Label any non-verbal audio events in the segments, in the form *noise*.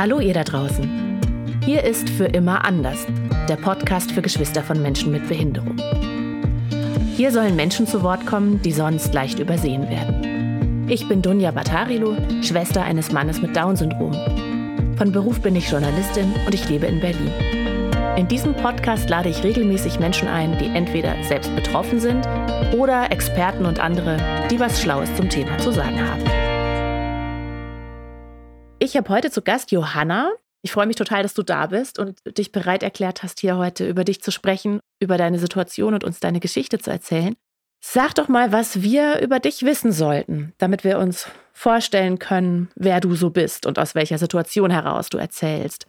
Hallo ihr da draußen. Hier ist Für immer anders, der Podcast für Geschwister von Menschen mit Behinderung. Hier sollen Menschen zu Wort kommen, die sonst leicht übersehen werden. Ich bin Dunja Batarilu, Schwester eines Mannes mit Down-Syndrom. Von Beruf bin ich Journalistin und ich lebe in Berlin. In diesem Podcast lade ich regelmäßig Menschen ein, die entweder selbst betroffen sind oder Experten und andere, die was Schlaues zum Thema zu sagen haben. Ich habe heute zu Gast Johanna. Ich freue mich total, dass du da bist und dich bereit erklärt hast, hier heute über dich zu sprechen, über deine Situation und uns deine Geschichte zu erzählen. Sag doch mal, was wir über dich wissen sollten, damit wir uns vorstellen können, wer du so bist und aus welcher Situation heraus du erzählst.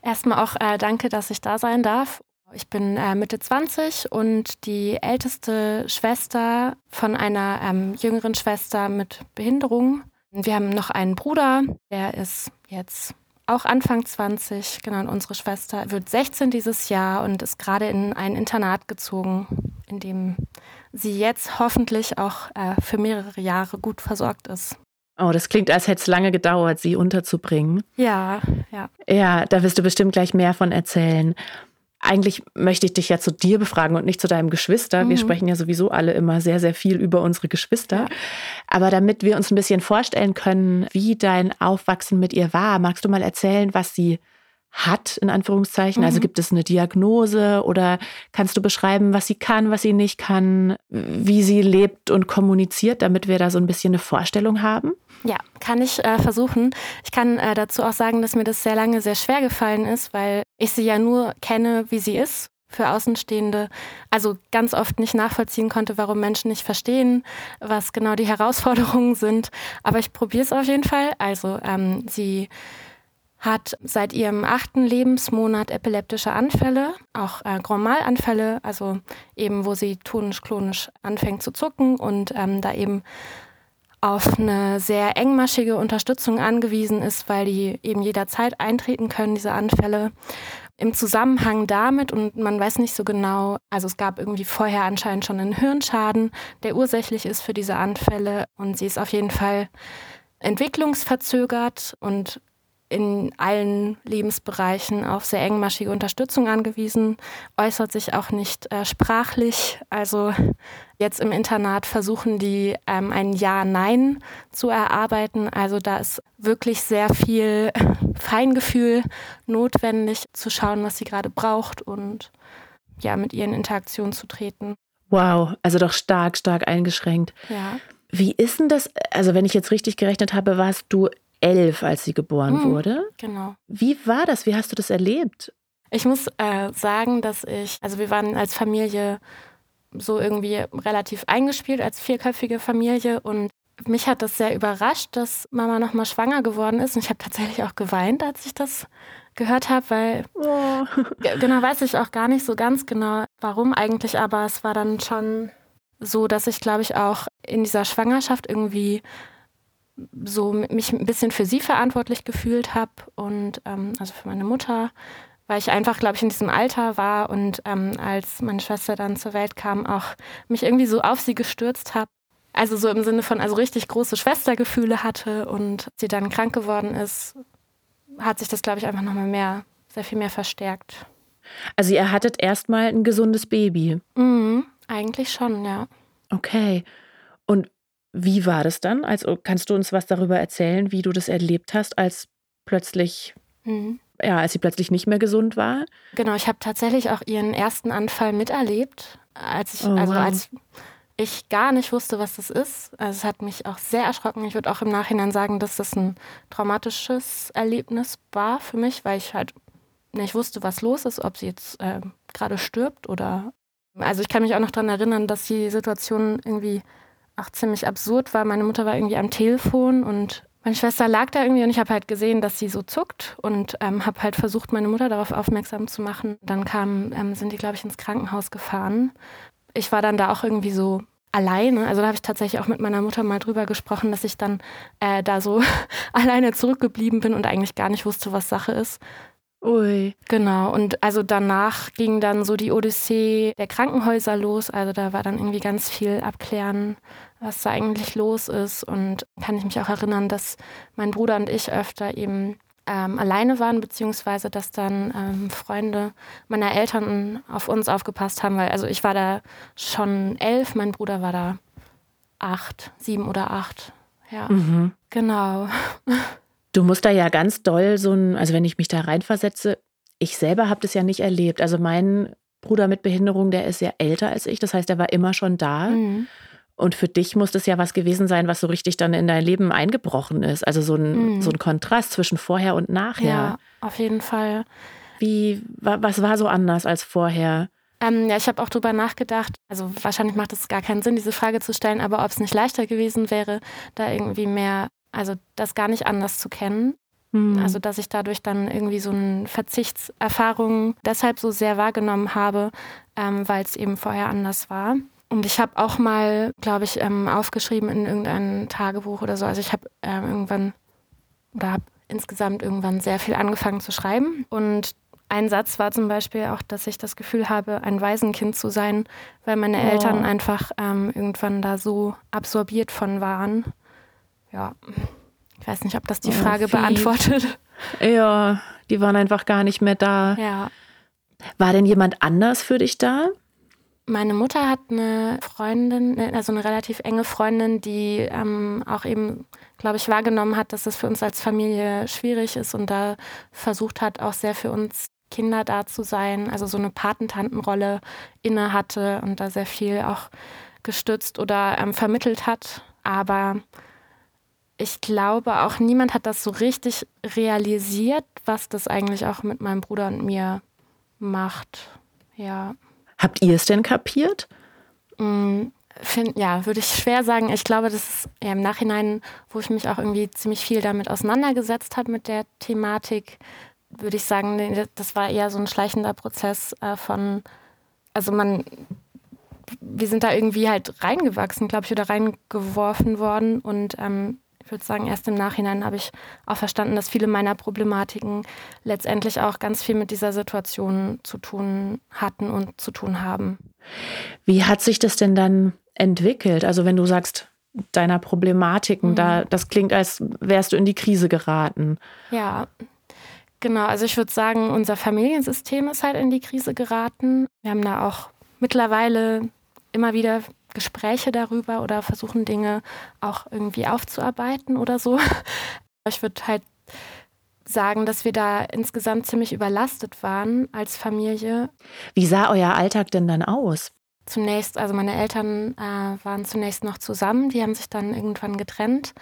Erstmal auch äh, danke, dass ich da sein darf. Ich bin äh, Mitte 20 und die älteste Schwester von einer ähm, jüngeren Schwester mit Behinderung. Wir haben noch einen Bruder, der ist jetzt auch Anfang 20, genau, und unsere Schwester wird 16 dieses Jahr und ist gerade in ein Internat gezogen, in dem sie jetzt hoffentlich auch äh, für mehrere Jahre gut versorgt ist. Oh, das klingt, als hätte es lange gedauert, sie unterzubringen. Ja, ja. Ja, da wirst du bestimmt gleich mehr von erzählen. Eigentlich möchte ich dich ja zu dir befragen und nicht zu deinem Geschwister. Mhm. Wir sprechen ja sowieso alle immer sehr, sehr viel über unsere Geschwister. Aber damit wir uns ein bisschen vorstellen können, wie dein Aufwachsen mit ihr war, magst du mal erzählen, was sie hat, in Anführungszeichen? Also mhm. Also gibt es eine Diagnose oder kannst du beschreiben, was sie kann, was sie nicht kann, wie sie lebt und kommuniziert, damit wir da so ein bisschen eine Vorstellung haben? Ja, kann ich äh, versuchen. Ich kann äh, dazu auch sagen, dass mir das sehr lange sehr schwer gefallen ist, weil ich sie ja nur kenne, wie sie ist für Außenstehende, also ganz oft nicht nachvollziehen konnte, warum Menschen nicht verstehen, was genau die Herausforderungen sind. Aber ich probiere es auf jeden Fall. Also ähm, sie hat seit ihrem achten Lebensmonat epileptische Anfälle, auch äh, Grand Mal-Anfälle, also eben, wo sie tonisch-klonisch anfängt zu zucken und ähm, da eben auf eine sehr engmaschige Unterstützung angewiesen ist, weil die eben jederzeit eintreten können, diese Anfälle. Im Zusammenhang damit, und man weiß nicht so genau, also es gab irgendwie vorher anscheinend schon einen Hirnschaden, der ursächlich ist für diese Anfälle und sie ist auf jeden Fall entwicklungsverzögert und in allen Lebensbereichen auf sehr engmaschige Unterstützung angewiesen, äußert sich auch nicht äh, sprachlich. Also jetzt im Internat versuchen die ähm, ein Ja-Nein zu erarbeiten. Also da ist wirklich sehr viel *laughs* Feingefühl notwendig, zu schauen, was sie gerade braucht und ja, mit ihr in Interaktion zu treten. Wow, also doch stark, stark eingeschränkt. Ja. Wie ist denn das? Also, wenn ich jetzt richtig gerechnet habe, warst du elf, als sie geboren hm, wurde. Genau. Wie war das? Wie hast du das erlebt? Ich muss äh, sagen, dass ich, also wir waren als Familie so irgendwie relativ eingespielt als vierköpfige Familie und mich hat das sehr überrascht, dass Mama nochmal schwanger geworden ist und ich habe tatsächlich auch geweint, als ich das gehört habe, weil oh. genau weiß ich auch gar nicht so ganz genau, warum eigentlich, aber es war dann schon so, dass ich glaube ich auch in dieser Schwangerschaft irgendwie so mich ein bisschen für sie verantwortlich gefühlt habe und ähm, also für meine Mutter, weil ich einfach, glaube ich, in diesem Alter war und ähm, als meine Schwester dann zur Welt kam, auch mich irgendwie so auf sie gestürzt habe. Also so im Sinne von, also richtig große Schwestergefühle hatte und sie dann krank geworden ist, hat sich das, glaube ich, einfach nochmal mehr, sehr viel mehr verstärkt. Also ihr hattet erstmal ein gesundes Baby. Mhm, eigentlich schon, ja. Okay. Und wie war das dann? Also kannst du uns was darüber erzählen, wie du das erlebt hast, als plötzlich, mhm. ja, als sie plötzlich nicht mehr gesund war? Genau, ich habe tatsächlich auch ihren ersten Anfall miterlebt, als ich, oh, also wow. als ich gar nicht wusste, was das ist. Also es hat mich auch sehr erschrocken. Ich würde auch im Nachhinein sagen, dass das ein traumatisches Erlebnis war für mich, weil ich halt nicht wusste, was los ist, ob sie jetzt äh, gerade stirbt oder. Also ich kann mich auch noch daran erinnern, dass die Situation irgendwie auch ziemlich absurd war. Meine Mutter war irgendwie am Telefon und meine Schwester lag da irgendwie und ich habe halt gesehen, dass sie so zuckt und ähm, habe halt versucht, meine Mutter darauf aufmerksam zu machen. Dann kam, ähm, sind die, glaube ich, ins Krankenhaus gefahren. Ich war dann da auch irgendwie so alleine. Also da habe ich tatsächlich auch mit meiner Mutter mal drüber gesprochen, dass ich dann äh, da so *laughs* alleine zurückgeblieben bin und eigentlich gar nicht wusste, was Sache ist. Ui. Genau, und also danach ging dann so die Odyssee der Krankenhäuser los. Also da war dann irgendwie ganz viel abklären, was da eigentlich los ist. Und kann ich mich auch erinnern, dass mein Bruder und ich öfter eben ähm, alleine waren, beziehungsweise dass dann ähm, Freunde meiner Eltern auf uns aufgepasst haben, weil also ich war da schon elf, mein Bruder war da acht, sieben oder acht. Ja, mhm. genau. *laughs* Du musst da ja ganz doll so ein, also wenn ich mich da reinversetze, ich selber habe das ja nicht erlebt. Also mein Bruder mit Behinderung, der ist ja älter als ich, das heißt, er war immer schon da. Mhm. Und für dich muss das ja was gewesen sein, was so richtig dann in dein Leben eingebrochen ist. Also so ein, mhm. so ein Kontrast zwischen vorher und nachher. Ja, auf jeden Fall. Wie, was war so anders als vorher? Ähm, ja, ich habe auch drüber nachgedacht. Also wahrscheinlich macht es gar keinen Sinn, diese Frage zu stellen, aber ob es nicht leichter gewesen wäre, da irgendwie mehr, also das gar nicht anders zu kennen. Mhm. Also dass ich dadurch dann irgendwie so eine Verzichtserfahrung deshalb so sehr wahrgenommen habe, ähm, weil es eben vorher anders war. Und ich habe auch mal, glaube ich, ähm, aufgeschrieben in irgendeinem Tagebuch oder so. Also ich habe ähm, irgendwann oder habe insgesamt irgendwann sehr viel angefangen zu schreiben. Und ein Satz war zum Beispiel auch, dass ich das Gefühl habe, ein Waisenkind zu sein, weil meine oh. Eltern einfach ähm, irgendwann da so absorbiert von waren. Ja, ich weiß nicht, ob das die Frage oh, beantwortet. Ja, die waren einfach gar nicht mehr da. Ja. War denn jemand anders für dich da? Meine Mutter hat eine Freundin, also eine relativ enge Freundin, die ähm, auch eben, glaube ich, wahrgenommen hat, dass es für uns als Familie schwierig ist und da versucht hat, auch sehr für uns Kinder da zu sein, also so eine Patentantenrolle inne hatte und da sehr viel auch gestützt oder ähm, vermittelt hat. Aber ich glaube auch niemand hat das so richtig realisiert, was das eigentlich auch mit meinem Bruder und mir macht. Ja. Habt ihr es denn kapiert? Mm, find, ja, würde ich schwer sagen. Ich glaube, das ist ja, im Nachhinein, wo ich mich auch irgendwie ziemlich viel damit auseinandergesetzt habe mit der Thematik, würde ich sagen, das war eher so ein schleichender Prozess äh, von, also man, wir sind da irgendwie halt reingewachsen, glaube ich, oder reingeworfen worden und ähm, ich würde sagen, erst im Nachhinein habe ich auch verstanden, dass viele meiner Problematiken letztendlich auch ganz viel mit dieser Situation zu tun hatten und zu tun haben. Wie hat sich das denn dann entwickelt? Also wenn du sagst, deiner Problematiken, mhm. da das klingt, als wärst du in die Krise geraten. Ja, genau. Also ich würde sagen, unser Familiensystem ist halt in die Krise geraten. Wir haben da auch mittlerweile immer wieder Gespräche darüber oder versuchen Dinge auch irgendwie aufzuarbeiten oder so. *laughs* Ich würde halt sagen, dass wir da insgesamt ziemlich überlastet waren als Familie. Wie sah euer Alltag denn dann aus? Zunächst, also meine Eltern äh, waren zunächst noch zusammen, die haben sich dann irgendwann getrennt.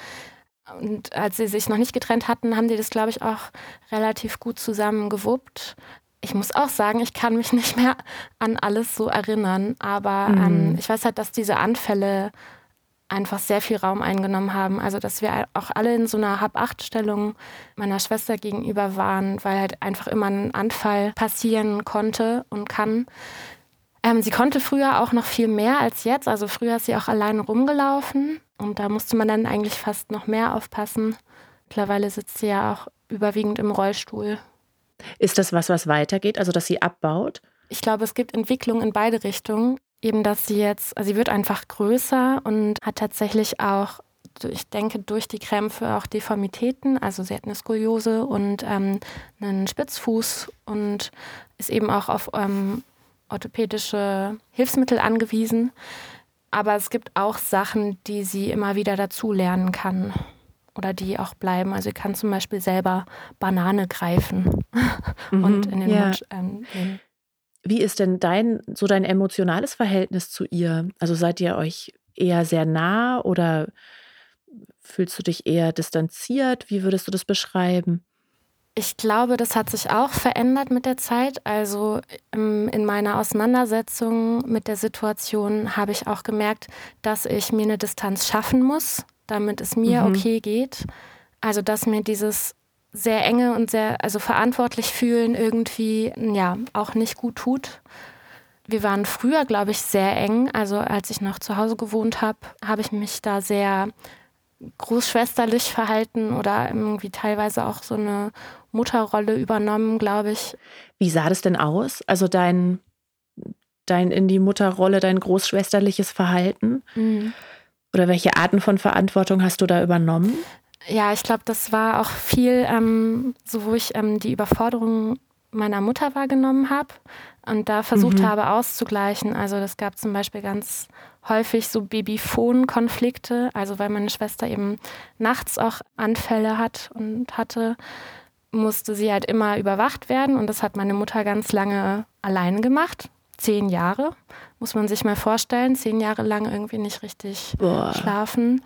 Und als sie sich noch nicht getrennt hatten, haben die das, glaube ich, auch relativ gut zusammen gewuppt ich muss auch sagen, ich kann mich *laughs* nicht mehr an alles so erinnern, aber mhm. ähm, ich weiß halt, dass diese Anfälle einfach sehr viel Raum eingenommen haben. Also, dass wir auch alle in so einer Hab-Acht-Stellung meiner Schwester gegenüber waren, weil halt einfach immer ein Anfall passieren konnte und kann. Ähm, sie konnte früher auch noch viel mehr als jetzt. Also, früher ist sie auch alleine rumgelaufen und da musste man dann eigentlich fast noch mehr aufpassen. Mittlerweile sitzt sie ja auch überwiegend im Rollstuhl. Ist das was, was weitergeht, also dass sie abbaut? Ich glaube, es gibt Entwicklungen in beide Richtungen. Eben, dass sie jetzt, also sie wird einfach größer und hat tatsächlich auch, ich denke, durch die Krämpfe auch Deformitäten. Also sie hat eine Skoliose und ähm, einen Spitzfuß und ist eben auch auf ähm, orthopädische Hilfsmittel angewiesen. Aber es gibt auch Sachen, die sie immer wieder dazu lernen kann oder die auch bleiben. Also ich kann zum Beispiel selber Banane greifen *laughs* mhm, und in den ja. Mund ähm, nehmen. Wie ist denn dein so dein emotionales Verhältnis zu ihr? Also seid ihr euch eher sehr nah oder fühlst du dich eher distanziert? Wie würdest du das beschreiben? Ich glaube, das hat sich auch verändert mit der Zeit. Also ähm, in meiner Auseinandersetzung mit der Situation habe ich auch gemerkt, dass ich mir eine Distanz schaffen muss damit es mir mhm. okay geht. Also, dass mir dieses sehr enge und sehr, also verantwortlich fühlen irgendwie, ja, auch nicht gut tut. Wir waren früher, glaube ich, sehr eng. Also, als ich noch zu Hause gewohnt habe, habe ich mich da sehr großschwesterlich verhalten oder irgendwie teilweise auch so eine Mutterrolle übernommen, glaube ich. Wie sah das denn aus? Also dein, dein in die Mutterrolle, dein großschwesterliches Verhalten? Mhm. Oder welche Arten von Verantwortung hast du da übernommen? Ja, ich glaube, das war auch viel, ähm, so wo ich ähm, die Überforderung meiner Mutter wahrgenommen habe und da versucht mhm. habe auszugleichen. Also das gab zum Beispiel ganz häufig so Babyphon-Konflikte, also weil meine Schwester eben nachts auch Anfälle hat und hatte, musste sie halt immer überwacht werden und das hat meine Mutter ganz lange alleine gemacht. Zehn Jahre, muss man sich mal vorstellen, zehn Jahre lang irgendwie nicht richtig Boah. schlafen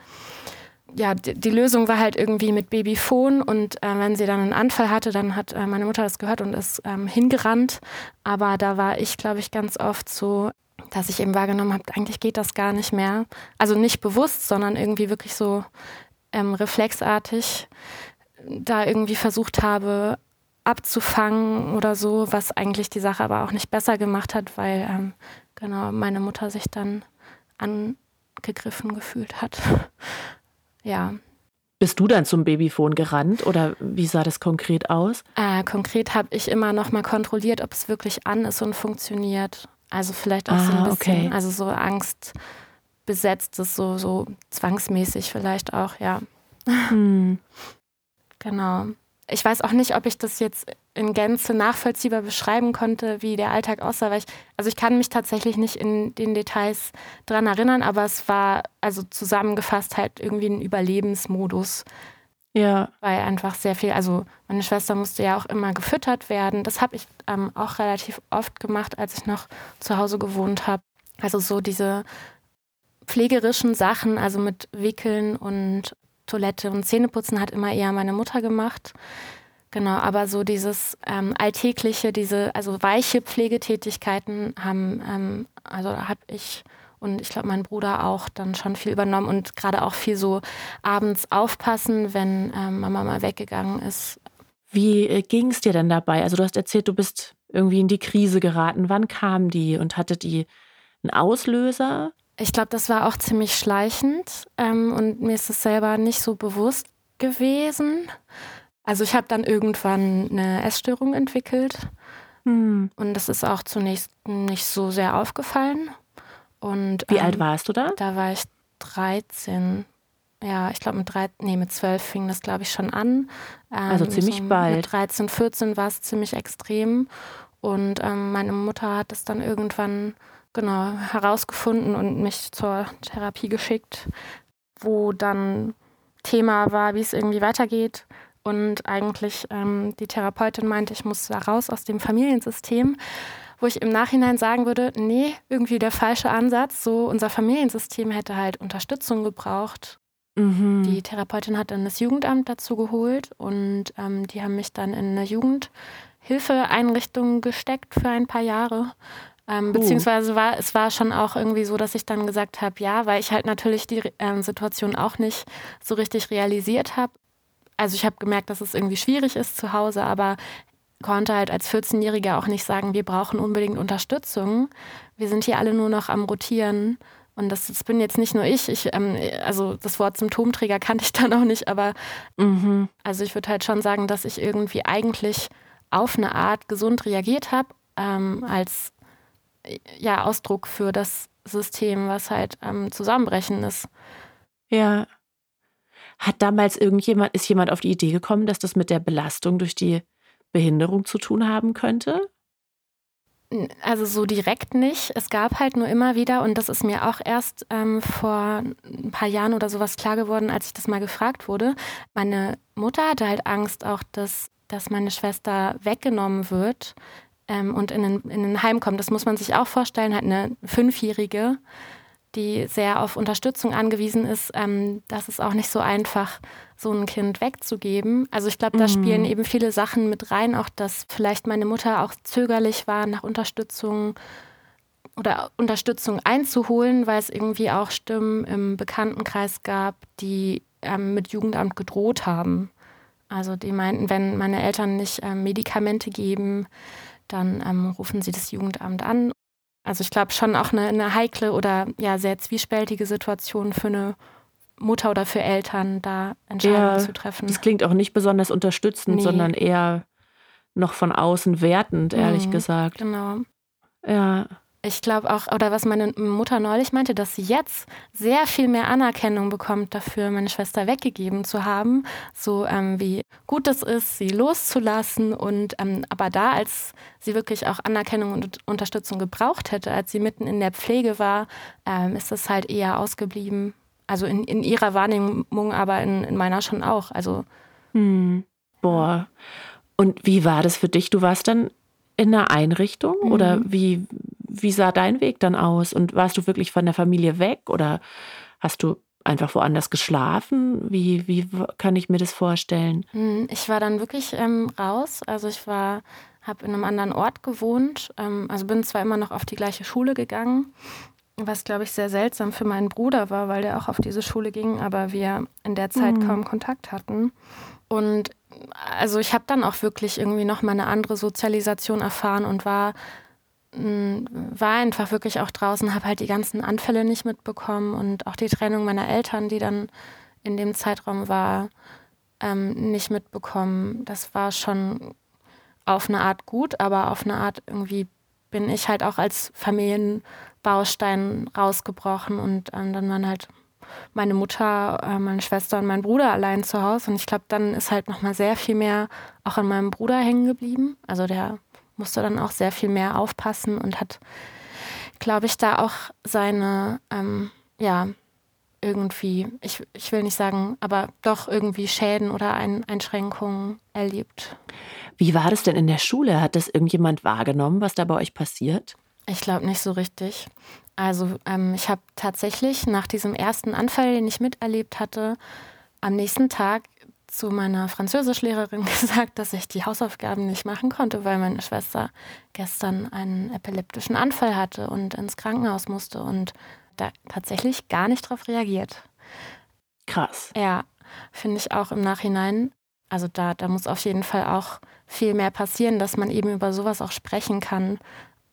ja, die, die, Lösung war halt irgendwie mit Babyphon und äh, wenn sie dann einen Anfall hatte, dann hat äh, meine Mutter das gehört und ist ähm, hingerannt. Aber da war ich, glaube ich, ganz oft so, dass ich eben wahrgenommen habe, eigentlich geht das gar nicht mehr. Also nicht bewusst, sondern irgendwie wirklich so ähm, reflexartig da irgendwie versucht habe abzufangen oder so, was eigentlich die Sache aber auch nicht besser gemacht hat, weil ähm, genau meine Mutter sich dann angegriffen gefühlt hat. *laughs* Ja. Bist du dann zum Babyphone gerannt oder wie sah das konkret aus? Äh, konkret habe ich immer noch mal kontrolliert, ob es wirklich an ist und funktioniert. Also vielleicht auch ah, so ein bisschen, okay. also so Angst besetztes, so, so zwangsmäßig vielleicht auch, ja. Hm. *laughs* Genau ich weiß auch nicht, ob ich das jetzt in Gänze nachvollziehbar beschreiben konnte, wie der Alltag aussah, weil ich, also ich kann mich tatsächlich nicht in den Details dran erinnern, aber es war also zusammengefasst halt irgendwie ein Überlebensmodus. Ja. Weil einfach sehr viel, also meine Schwester musste ja auch immer gefüttert werden. Das habe ich ähm, auch relativ oft gemacht, als ich noch zu Hause gewohnt habe. Also so diese pflegerischen Sachen, also mit Wickeln und Toilette und Zähneputzen hat immer eher meine Mutter gemacht. Genau, aber so dieses ähm, alltägliche, diese, also weiche Pflegetätigkeiten haben, ähm, also habe ich und ich glaube mein Bruder auch dann schon viel übernommen und gerade auch viel so abends aufpassen, wenn ähm, Mama mal weggegangen ist. Wie äh, ging es dir denn dabei? Also du hast erzählt, du bist irgendwie in die Krise geraten. Wann kam die und hatte die einen Auslöser? Ich glaube, das war auch ziemlich schleichend ähm, und mir ist es selber nicht so bewusst gewesen. Also ich habe dann irgendwann eine Essstörung entwickelt hm. und das ist auch zunächst nicht so sehr aufgefallen. Und, Wie ähm, alt warst du da? Da war ich 13. Ja, ich glaube mit, nee, mit 12 fing das, glaube ich, schon an. Ähm, also ziemlich so bald. Mit 13, 14 war es ziemlich extrem. Und ähm, meine Mutter hat es dann irgendwann genau herausgefunden und mich zur Therapie geschickt, wo dann Thema war, wie es irgendwie weitergeht. Und eigentlich ähm, die Therapeutin meinte, ich muss da raus aus dem Familiensystem, wo ich im Nachhinein sagen würde, nee, irgendwie der falsche Ansatz. So unser Familiensystem hätte halt Unterstützung gebraucht. Mhm. Die Therapeutin hat dann das Jugendamt dazu geholt und ähm, die haben mich dann in eine Jugendhilfeeinrichtung gesteckt für ein paar Jahre. Ähm, beziehungsweise war es war schon auch irgendwie so, dass ich dann gesagt habe, ja, weil ich halt natürlich die ähm, Situation auch nicht so richtig realisiert habe. Also ich habe gemerkt, dass es irgendwie schwierig ist zu Hause, aber konnte halt als 14-Jähriger auch nicht sagen, wir brauchen unbedingt Unterstützung. Wir sind hier alle nur noch am Rotieren. Und das, das bin jetzt nicht nur ich. ich ähm, also das Wort Symptomträger *laughs* kannte ich dann auch nicht, aber mhm. also ich würde halt schon sagen, dass ich irgendwie eigentlich auf eine Art gesund reagiert habe, ähm, als ja, Ausdruck für das System, was halt am ähm, Zusammenbrechen ist. Ja. Hat damals irgendjemand, ist jemand auf die Idee gekommen, dass das mit der Belastung durch die Behinderung zu tun haben könnte? Also so direkt nicht. Es gab halt nur immer wieder, und das ist mir auch erst ähm, vor ein paar Jahren oder sowas klar geworden, als ich das mal gefragt wurde. Meine Mutter hatte halt Angst auch, dass, dass meine Schwester weggenommen wird, ähm, und in ein, in ein Heim kommt. Das muss man sich auch vorstellen, halt eine Fünfjährige, die sehr auf Unterstützung angewiesen ist. Ähm, das ist auch nicht so einfach, so ein Kind wegzugeben. Also ich glaube, da mhm. spielen eben viele Sachen mit rein, auch dass vielleicht meine Mutter auch zögerlich war nach Unterstützung oder Unterstützung einzuholen, weil es irgendwie auch Stimmen im Bekanntenkreis gab, die ähm, mit Jugendamt gedroht haben. Also die meinten, wenn meine Eltern nicht ähm, Medikamente geben, dann ähm, rufen sie das Jugendamt an. Also ich glaube schon auch eine, eine, heikle oder ja sehr zwiespältige Situation für eine Mutter oder für Eltern, da Entscheidungen ja, zu treffen. Das klingt auch nicht besonders unterstützend, nee. sondern eher noch von außen wertend, ehrlich mhm, gesagt. Genau. Ja. Ich glaube auch, oder was meine Mutter neulich meinte, dass sie jetzt sehr viel mehr Anerkennung bekommt dafür, meine Schwester weggegeben zu haben. So ähm, wie gut es ist, sie loszulassen. Und ähm, aber da, als sie wirklich auch Anerkennung und Unterstützung gebraucht hätte, als sie mitten in der Pflege war, ähm, ist das halt eher ausgeblieben. Also in, in ihrer Wahrnehmung, aber in, in meiner schon auch. Also. Hm. Boah. Und wie war das für dich? Du warst dann in einer Einrichtung mhm. oder wie, wie sah dein Weg dann aus? Und warst du wirklich von der Familie weg oder hast du einfach woanders geschlafen? Wie, wie kann ich mir das vorstellen? Hm, ich war dann wirklich ähm, raus. Also ich war, habe in einem anderen Ort gewohnt. Ähm, also bin zwar immer noch auf die gleiche Schule gegangen, was glaube ich sehr seltsam für meinen Bruder war, weil der auch auf diese Schule ging, aber wir in der Zeit mhm. kaum Kontakt hatten. Und also ich habe dann auch wirklich irgendwie noch mal eine andere Sozialisation erfahren und war war einfach wirklich auch draußen, habe halt die ganzen Anfälle nicht mitbekommen und auch die Trennung meiner Eltern, die dann in dem Zeitraum war, ähm, nicht mitbekommen. Das war schon auf eine Art gut, aber auf eine Art irgendwie bin ich halt auch als Familienbaustein rausgebrochen und ähm, dann waren halt meine Mutter, äh, meine Schwester und mein Bruder allein zu Hause und ich glaube, dann ist halt noch mal sehr viel mehr auch an meinem Bruder hängen geblieben. Also der musste dann auch sehr viel mehr aufpassen und hat, glaube ich, da auch seine, ähm, ja, irgendwie, ich, ich will nicht sagen, aber doch irgendwie Schäden oder Ein Einschränkungen erlebt. Wie war das denn in der Schule? Hat das irgendjemand wahrgenommen, was da bei euch passiert? Ich glaube nicht so richtig. Also ähm, ich habe tatsächlich nach diesem ersten Anfall, den ich miterlebt hatte, am nächsten Tag zu meiner Französischlehrerin *laughs* gesagt, dass ich die Hausaufgaben nicht machen konnte, weil meine Schwester gestern einen epileptischen Anfall hatte und ins Krankenhaus musste und da tatsächlich gar nicht darauf reagiert. Krass. Ja, finde ich auch im Nachhinein. Also da, da muss auf jeden Fall auch viel mehr passieren, dass man eben über sowas auch sprechen kann.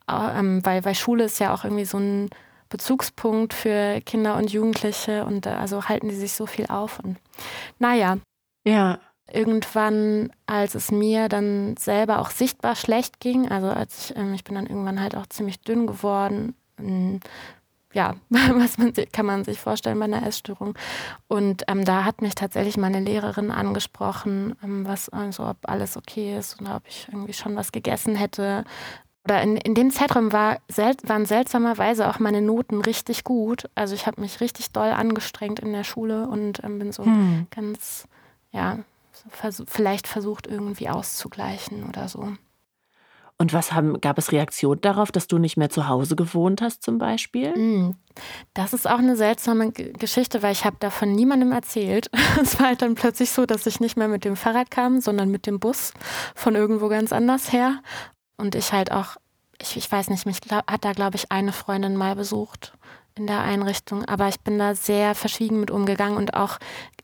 Ähm, weil, weil Schule ist ja auch irgendwie so ein Bezugspunkt für Kinder und Jugendliche und äh, also halten die sich so viel auf. Und naja, ja. Irgendwann, als es mir dann selber auch sichtbar schlecht ging, also als ich, ähm, ich bin dann irgendwann halt auch ziemlich dünn geworden, ähm, ja, *laughs* was man kann man sich vorstellen bei einer Essstörung. Und ähm, da hat mich tatsächlich meine Lehrerin angesprochen, ähm, was, also ob alles okay ist oder ob ich irgendwie schon was gegessen hätte. Oder in, in dem Zeitraum war, sel waren seltsamerweise auch meine Noten richtig gut. Also ich habe mich richtig doll angestrengt in der Schule und ähm, bin so hm. ganz ja, vers vielleicht versucht irgendwie auszugleichen oder so. Und was haben, gab es Reaktionen darauf, dass du nicht mehr zu Hause gewohnt hast zum Beispiel? Mm, das ist auch eine seltsame Geschichte, weil ich habe davon niemandem erzählt. *laughs* es war halt dann plötzlich so, dass ich nicht mehr mit dem Fahrrad kam, sondern mit dem Bus von irgendwo ganz anders her. Und ich halt auch, ich, ich weiß nicht, mich hat da, glaube ich, eine Freundin mal besucht in der Einrichtung, aber ich bin da sehr verschwiegen mit umgegangen und auch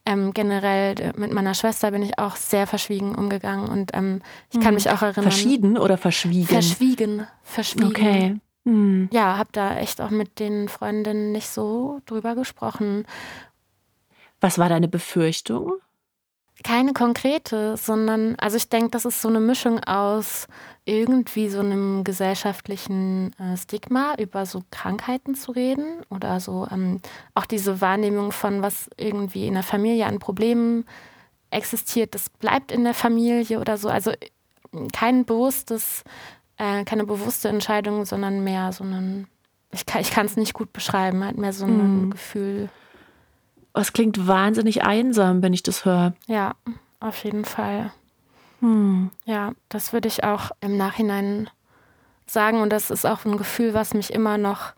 ähm, generell äh, mit meiner Schwester bin ich auch sehr verschwiegen umgegangen und ähm, ich kann hm. mich auch erinnern. Verschieden oder verschwiegen? Verschwiegen, verschwiegen. Okay. Hm. Ja, habe da echt auch mit den Freundinnen nicht so drüber gesprochen. Was war deine Befürchtung? Keine konkrete, sondern, also ich denke, das ist so eine Mischung aus irgendwie so einem gesellschaftlichen äh, Stigma über so Krankheiten zu reden oder so ähm, auch diese Wahrnehmung von, was irgendwie in der Familie an Problemen existiert, das bleibt in der Familie oder so. Also kein bewusstes, äh, keine bewusste Entscheidung, sondern mehr so ein, ich kann es nicht gut beschreiben, halt mehr so ein mm. Gefühl. Es klingt wahnsinnig einsam, wenn ich das höre. Ja, auf jeden Fall. Hm. Ja, das würde ich auch im Nachhinein sagen. Und das ist auch ein Gefühl, was mich immer noch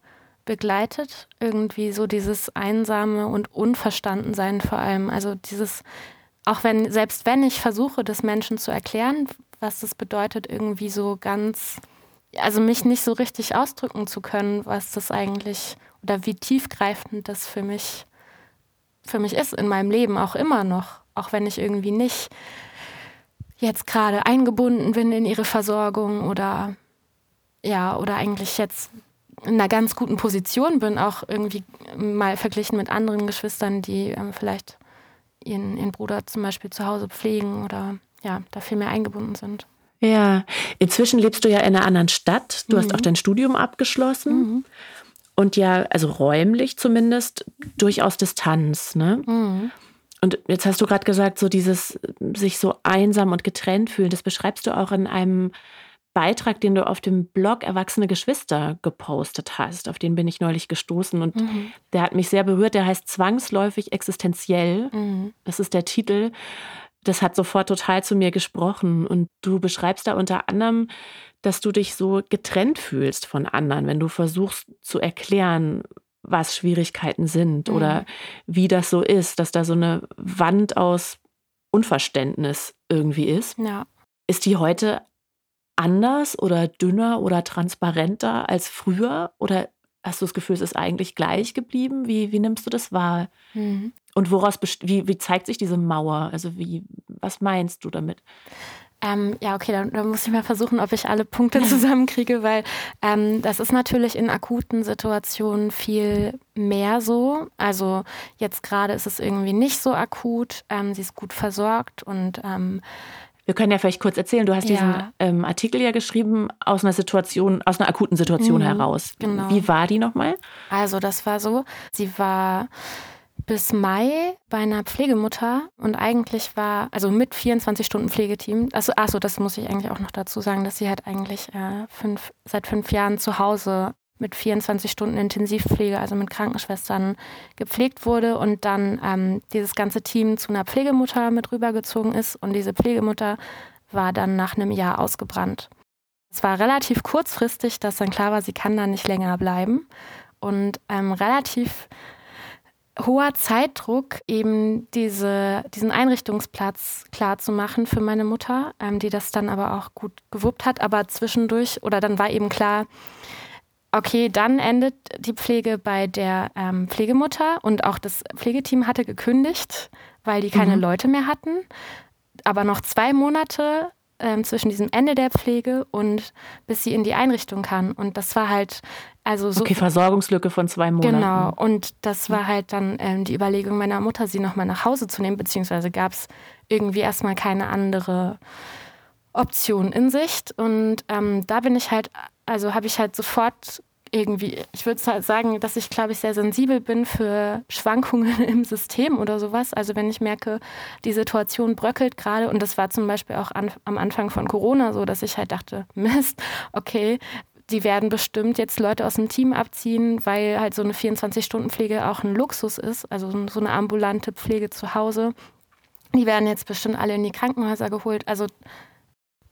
begleitet. Irgendwie so dieses einsame und Unverstandensein vor allem. Also dieses, auch wenn, selbst wenn ich versuche, das Menschen zu erklären, was das bedeutet, irgendwie so ganz, also mich nicht so richtig ausdrücken zu können, was das eigentlich oder wie tiefgreifend das für mich, für mich ist in meinem Leben auch immer noch. Auch wenn ich irgendwie nicht jetzt gerade eingebunden bin in ihre Versorgung oder ja, oder eigentlich jetzt in einer ganz guten Position bin, auch irgendwie mal verglichen mit anderen Geschwistern, die ähm, vielleicht ihren, ihren Bruder zum Beispiel zu Hause pflegen oder ja, da viel mehr eingebunden sind. Ja, inzwischen lebst du ja in einer anderen Stadt. Du mhm. hast auch dein Studium abgeschlossen. Mhm. Und ja, also räumlich zumindest, durchaus Distanz. Ne? Mhm. Und jetzt hast du gerade gesagt, so dieses sich so einsam und getrennt fühlen, das beschreibst du auch in einem Beitrag, den du auf dem Blog Erwachsene Geschwister gepostet hast. Auf den bin ich neulich gestoßen und mhm. der hat mich sehr berührt. Der heißt Zwangsläufig existenziell. Mhm. Das ist der Titel. Das hat sofort total zu mir gesprochen. Und du beschreibst da unter anderem, dass du dich so getrennt fühlst von anderen, wenn du versuchst zu erklären, was Schwierigkeiten sind mhm. oder wie das so ist, dass da so eine Wand aus Unverständnis irgendwie ist. Ja. Ist die heute anders oder dünner oder transparenter als früher? Oder hast du das Gefühl, es ist eigentlich gleich geblieben? Wie, wie nimmst du das wahr? Mhm. Und woraus wie, wie zeigt sich diese Mauer? Also wie, was meinst du damit? Ähm, ja, okay, dann, dann, muss ich mal versuchen, ob ich alle Punkte *laughs* zusammenkriege, weil ähm, das ist natürlich in akuten Situationen viel mehr so. Also jetzt gerade ist es irgendwie nicht so akut. Ähm, sie ist gut versorgt und ähm, wir können ja vielleicht kurz erzählen, du hast ja. diesen ähm, Artikel ja geschrieben aus einer Situation, aus einer akuten Situation mhm, heraus. Genau. Wie war die nochmal? Also das war so, sie war bis Mai bei einer Pflegemutter und eigentlich war, also mit 24 Stunden Pflegeteam, also achso, das muss ich eigentlich auch noch dazu sagen, dass sie halt eigentlich äh, fünf, seit fünf Jahren zu Hause mit 24 Stunden Intensivpflege, also mit Krankenschwestern gepflegt wurde und dann ähm, dieses ganze Team zu einer Pflegemutter mit rübergezogen ist und diese Pflegemutter war dann nach einem Jahr ausgebrannt. Es war relativ kurzfristig, dass dann klar war, sie kann da nicht länger bleiben und ähm, relativ hoher Zeitdruck, eben diese, diesen Einrichtungsplatz klar zu machen für meine Mutter, ähm, die das dann aber auch gut gewuppt hat. Aber zwischendurch, oder dann war eben klar, Okay, dann endet die Pflege bei der ähm, Pflegemutter und auch das Pflegeteam hatte gekündigt, weil die keine mhm. Leute mehr hatten. Aber noch zwei Monate ähm, zwischen diesem Ende der Pflege und bis sie in die Einrichtung kann. Und das war halt, also so. Okay, Versorgungslücke von zwei Monaten. Genau. Und das war halt dann ähm, die Überlegung meiner Mutter, sie nochmal nach Hause zu nehmen, beziehungsweise gab es irgendwie erstmal keine andere Option in Sicht. Und ähm, da bin ich halt also habe ich halt sofort irgendwie, ich würde halt sagen, dass ich, glaube ich, sehr sensibel bin für Schwankungen *laughs* im System oder sowas. Also wenn ich merke, die Situation bröckelt gerade und das war zum Beispiel auch an, am Anfang von Corona so, dass ich halt dachte, *laughs* Mist, okay, die werden bestimmt jetzt Leute aus dem Team abziehen, weil halt so eine 24-Stunden-Pflege auch ein Luxus ist, also so eine ambulante Pflege zu Hause. Die werden jetzt bestimmt alle in die Krankenhäuser geholt. Also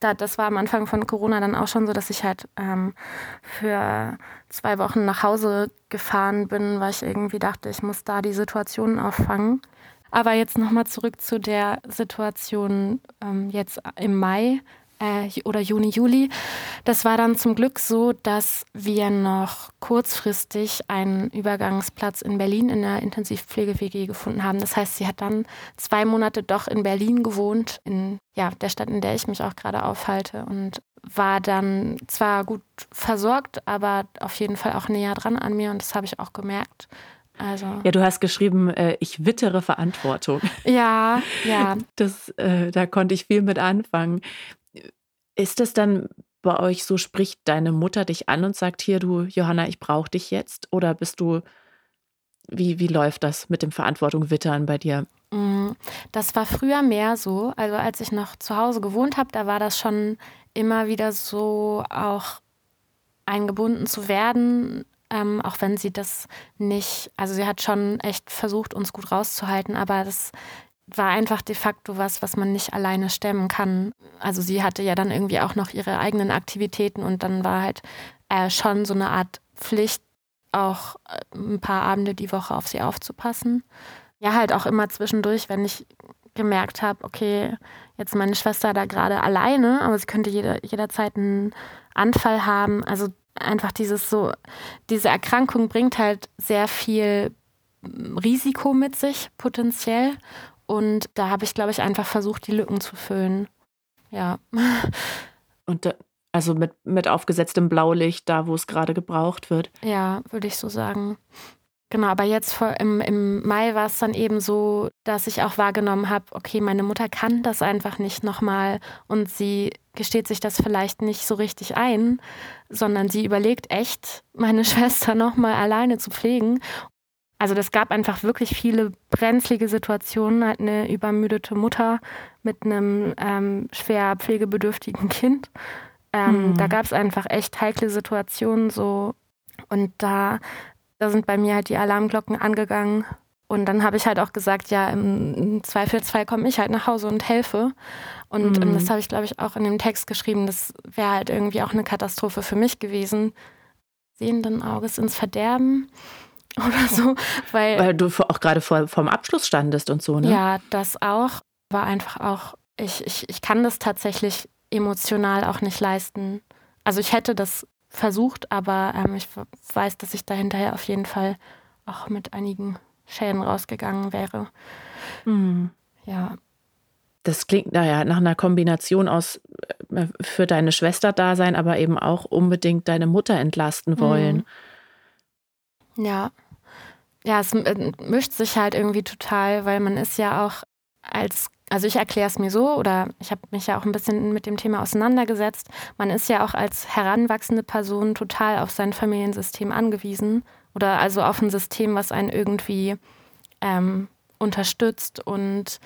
da, das war am Anfang von Corona dann auch schon so, dass ich halt ähm, für zwei Wochen nach Hause gefahren bin, weil ich irgendwie dachte, ich muss da die Situation auffangen. Aber jetzt nochmal zurück zu der Situation ähm, jetzt im Mai äh, oder Juni, Juli. Das war dann zum Glück so, dass wir noch kurzfristig einen Übergangsplatz in Berlin in der Intensivpflege-WG gefunden haben. Das heißt, sie hat dann zwei Monate doch in Berlin gewohnt, in ja, der Stadt, in der ich mich auch gerade aufhalte und war dann zwar gut versorgt, aber auf jeden Fall auch näher dran an mir und das habe ich auch gemerkt. Also. Ja, du hast geschrieben, äh, ich wittere Verantwortung. Ja, ja. Das, äh, da konnte ich viel mit anfangen. Ist es dann bei euch so, spricht deine Mutter dich an und sagt, hier, du, Johanna, ich brauche dich jetzt? Oder bist du, wie, wie läuft das mit dem Verantwortung wittern bei dir? Mm, das war früher mehr so. Also als ich noch zu Hause gewohnt habe, da war das schon immer wieder so, auch eingebunden zu werden, ähm, auch wenn sie das nicht, also sie hat schon echt versucht, uns gut rauszuhalten, aber das war einfach de facto was, was man nicht alleine stemmen kann. Also sie hatte ja dann irgendwie auch noch ihre eigenen Aktivitäten und dann war halt äh, schon so eine Art Pflicht, auch äh, ein paar Abende die Woche auf sie aufzupassen. Ja, halt auch immer zwischendurch, wenn ich gemerkt habe, okay, jetzt meine Schwester da gerade alleine, aber sie könnte jeder, jederzeit einen Anfall haben. Also einfach dieses so, diese Erkrankung bringt halt sehr viel Risiko mit sich, potenziell. Und da habe ich, glaube ich, einfach versucht, die Lücken zu füllen. Ja. *laughs* Und da, also mit, mit aufgesetztem Blaulicht, da wo es gerade gebraucht wird. Ja, würde ich so sagen. Genau, aber jetzt vor, im, im Mai war es dann eben so, dass ich auch wahrgenommen habe, okay, meine Mutter kann das einfach nicht nochmal und sie gesteht sich das vielleicht nicht so richtig ein, sondern sie überlegt echt, meine *laughs* Schwester nochmal alleine zu pflegen. Also das gab einfach wirklich viele brenzlige Situationen, halt eine übermüdete Mutter mit einem ähm, schwer pflegebedürftigen Kind. Ähm, mhm. Da gab es einfach echt heikle Situationen so und da da sind bei mir halt die Alarmglocken angegangen. Und dann habe ich halt auch gesagt, ja, im Zweifelsfall komme ich halt nach Hause und helfe. Und mhm. das habe ich, glaube ich, auch in dem Text geschrieben. Das wäre halt irgendwie auch eine Katastrophe für mich gewesen. Sehenden Auges ins Verderben *laughs* oder so. Weil, weil du auch gerade vor, vorm Abschluss standest und so, ne? Ja, das auch. War einfach auch, ich, ich, ich kann das tatsächlich emotional auch nicht leisten. Also ich hätte das versucht, aber ähm, ich weiß, dass ich da hinterher auf jeden Fall auch mit einigen Schäden rausgegangen wäre. Mhm. Ja. Das klingt naja nach einer Kombination aus äh, für deine Schwester da sein, aber eben auch unbedingt deine Mutter entlasten wollen. Mhm. Ja. Ja, es äh, mischt sich halt irgendwie total, weil man ist ja auch als also ich erkläre es mir so oder ich habe mich ja auch ein bisschen mit dem Thema auseinandergesetzt. Man ist ja auch als heranwachsende Person total auf sein Familiensystem angewiesen oder also auf ein System, was einen irgendwie ähm, unterstützt und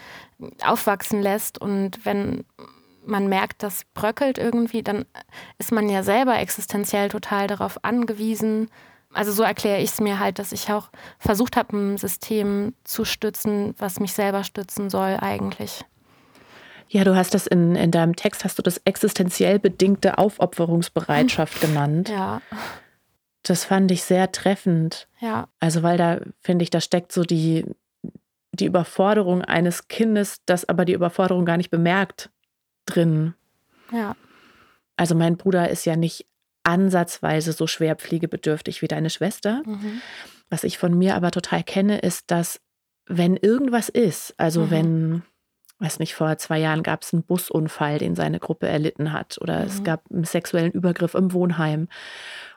aufwachsen lässt. Und wenn man merkt, das bröckelt irgendwie, dann ist man ja selber existenziell total darauf angewiesen, also so erkläre ich es mir halt, dass ich auch versucht habe, ein System zu stützen, was mich selber stützen soll eigentlich. Ja, du hast das in, in deinem Text, hast du das existenziell bedingte Aufopferungsbereitschaft *laughs* genannt. Ja. Das fand ich sehr treffend. Ja. Also, weil da, finde ich, da steckt so die, die Überforderung eines Kindes, das aber die Überforderung gar nicht bemerkt, drin. Ja. Also, mein Bruder ist ja nicht ansatzweise so schwer pflegebedürftig wie deine Schwester. Mhm. Was ich von mir aber total kenne, ist, dass wenn irgendwas ist, also mhm. wenn, weiß nicht, vor zwei Jahren gab es einen Busunfall, den seine Gruppe erlitten hat, oder mhm. es gab einen sexuellen Übergriff im Wohnheim.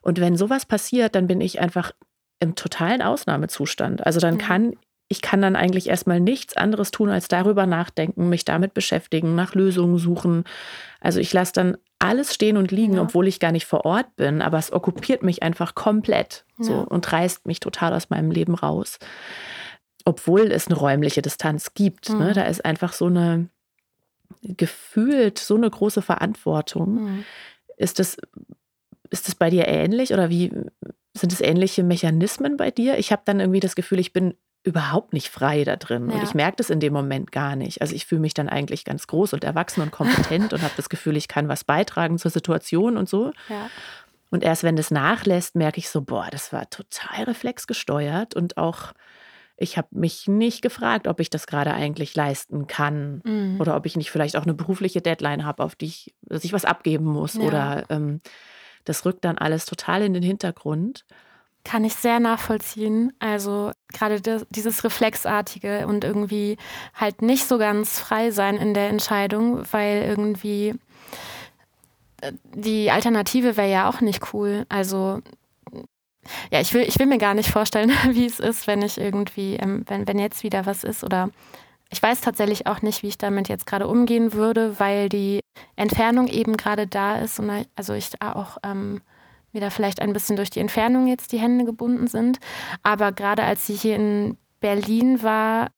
Und wenn sowas passiert, dann bin ich einfach im totalen Ausnahmezustand. Also dann kann ich kann dann eigentlich erstmal nichts anderes tun, als darüber nachdenken, mich damit beschäftigen, nach Lösungen suchen. Also ich lasse dann alles stehen und liegen, ja. obwohl ich gar nicht vor Ort bin, aber es okkupiert mich einfach komplett ja. so und reißt mich total aus meinem Leben raus. Obwohl es eine räumliche Distanz gibt. Ne? Mhm. Ne? Da ist einfach so eine gefühlt so eine große Verantwortung. Mhm. Ist das, ist das bei dir ähnlich oder wie sind es ähnliche Mechanismen bei dir? Ich habe dann irgendwie das Gefühl, ich bin überhaupt nicht frei da drin. Ja. Und ich merke das in dem Moment gar nicht. Also ich fühle mich dann eigentlich ganz groß und erwachsen und kompetent *laughs* und habe das Gefühl, ich kann was beitragen zur Situation und so. Ja. Und erst wenn das nachlässt, merke ich so, boah, das war total reflexgesteuert und auch ich habe mich nicht gefragt, ob ich das gerade eigentlich leisten kann mhm. oder ob ich nicht vielleicht auch eine berufliche Deadline habe, auf die ich, dass ich was abgeben muss ja. oder ähm, das rückt dann alles total in den Hintergrund. Kann ich sehr nachvollziehen. Also gerade dieses Reflexartige und irgendwie halt nicht so ganz frei sein in der Entscheidung, weil irgendwie äh, die Alternative wäre ja auch nicht cool. Also ja, ich will, ich will mir gar nicht vorstellen, *laughs* wie es ist, wenn ich irgendwie, ähm, wenn, wenn jetzt wieder was ist oder ich weiß tatsächlich auch nicht, wie ich damit jetzt gerade umgehen würde, weil die Entfernung eben gerade da ist und also ich da auch ähm, mir da vielleicht ein bisschen durch die Entfernung jetzt die Hände gebunden sind. Aber gerade als sie hier in Berlin war,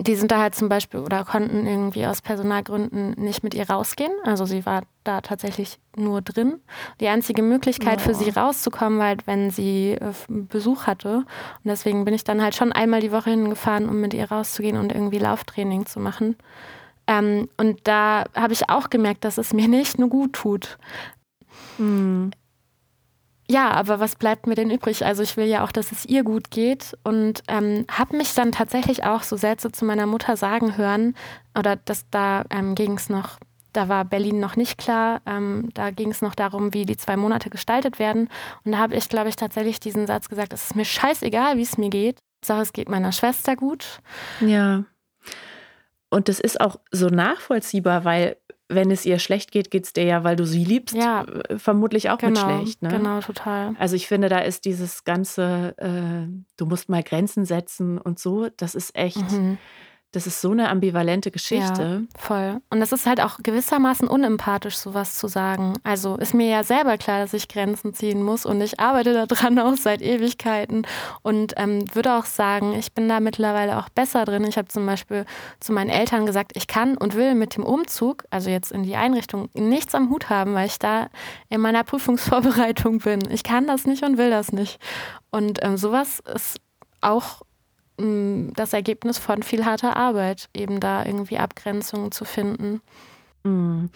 die sind da halt zum Beispiel oder konnten irgendwie aus Personalgründen nicht mit ihr rausgehen. Also sie war da tatsächlich nur drin. Die einzige Möglichkeit oh. für sie rauszukommen war halt, wenn sie äh, Besuch hatte. Und deswegen bin ich dann halt schon einmal die Woche hingefahren, um mit ihr rauszugehen und irgendwie Lauftraining zu machen. Ähm, und da habe ich auch gemerkt, dass es mir nicht nur gut tut. Mhm ja, aber was bleibt mir denn übrig? Also ich will ja auch, dass es ihr gut geht und ähm, habe mich dann tatsächlich auch so Sätze zu meiner Mutter sagen hören oder dass da ähm, ging es noch, da war Berlin noch nicht klar, ähm, da ging es noch darum, wie die zwei Monate gestaltet werden und da habe ich, glaube ich, tatsächlich diesen Satz gesagt, es ist mir scheißegal, wie es mir geht, Sache, es geht meiner Schwester gut. Ja. Und das ist auch so nachvollziehbar, weil wenn es ihr schlecht geht, geht es dir ja, weil du sie liebst, ja, äh, vermutlich auch genau, mit schlecht. Ne? Genau, total. Also ich finde, da ist dieses ganze, äh, du musst mal Grenzen setzen und so, das ist echt. Mhm das ist so eine ambivalente Geschichte. Ja, voll. Und das ist halt auch gewissermaßen unempathisch, sowas zu sagen. Also ist mir ja selber klar, dass ich Grenzen ziehen muss und ich arbeite daran *laughs* auch seit Ewigkeiten und ähm, würde auch sagen, ich bin da mittlerweile auch besser drin. Ich habe zum Beispiel zu meinen Eltern gesagt, ich kann und will mit dem Umzug, also jetzt in die Einrichtung, nichts am Hut haben, weil ich da in meiner Prüfungsvorbereitung bin. Ich kann das nicht und will das nicht. Und ähm, sowas ist auch das Ergebnis von viel harter Arbeit, eben da irgendwie Abgrenzungen zu finden. Mm.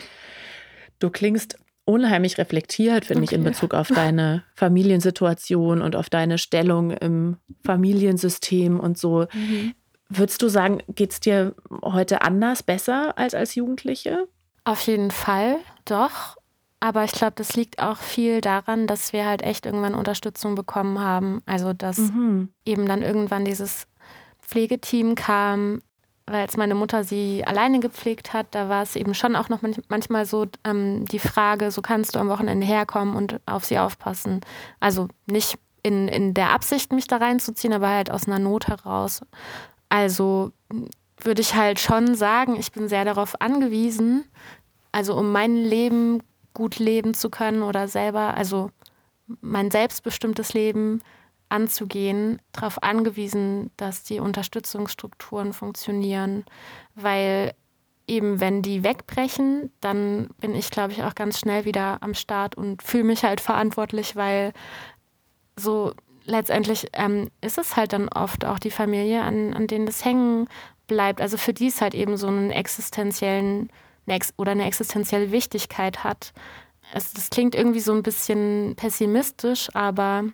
Du klingst unheimlich reflektiert, finde okay. ich, in Bezug auf deine *laughs* Familiensituation und auf deine Stellung im Familiensystem und so. Mhm. Würdest du sagen, geht es dir heute anders, besser als als Jugendliche? Auf jeden Fall, doch. Aber ich glaube, das liegt auch viel daran, dass wir halt echt irgendwann Unterstützung bekommen haben. Also, dass mhm. eben dann irgendwann dieses Pflegeteam kam, weil als meine Mutter sie alleine gepflegt hat, da war es eben schon auch noch manchmal so ähm, die Frage, so kannst du am Wochenende herkommen und auf sie aufpassen. Also nicht in, in der Absicht, mich da reinzuziehen, aber halt aus einer Not heraus. Also würde ich halt schon sagen, ich bin sehr darauf angewiesen, also um mein Leben gut leben zu können oder selber, also mein selbstbestimmtes Leben anzugehen, darauf angewiesen, dass die Unterstützungsstrukturen funktionieren, weil eben wenn die wegbrechen, dann bin ich, glaube ich, auch ganz schnell wieder am Start und fühle mich halt verantwortlich, weil so letztendlich ähm, ist es halt dann oft auch die Familie, an, an denen das hängen bleibt. Also für die es halt eben so einen existenziellen oder eine existenzielle Wichtigkeit hat. Es, das klingt irgendwie so ein bisschen pessimistisch, aber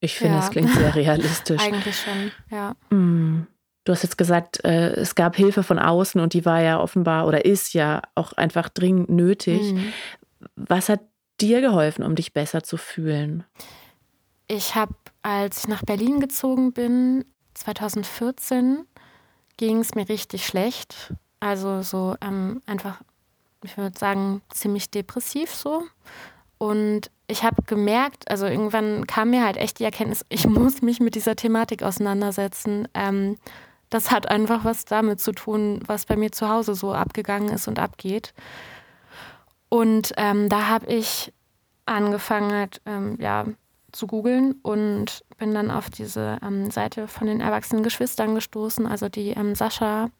ich finde, es klingt sehr realistisch. *laughs* Eigentlich schon, ja. Mm. Du hast jetzt gesagt, äh, es gab Hilfe von außen und die war ja offenbar oder ist ja auch einfach dringend nötig. Mhm. Was hat dir geholfen, um dich besser zu fühlen? Ich habe, als ich nach Berlin gezogen bin, 2014, ging es mir richtig schlecht. Also so ähm, einfach, ich würde sagen, ziemlich depressiv so. Und ich habe gemerkt, also irgendwann kam mir halt echt die Erkenntnis, ich muss mich mit dieser Thematik auseinandersetzen. Ähm, das hat einfach was damit zu tun, was bei mir zu Hause so abgegangen ist und abgeht. Und ähm, da habe ich angefangen, halt, ähm, ja, zu googeln und bin dann auf diese ähm, Seite von den erwachsenen Geschwistern gestoßen, also die ähm, Sascha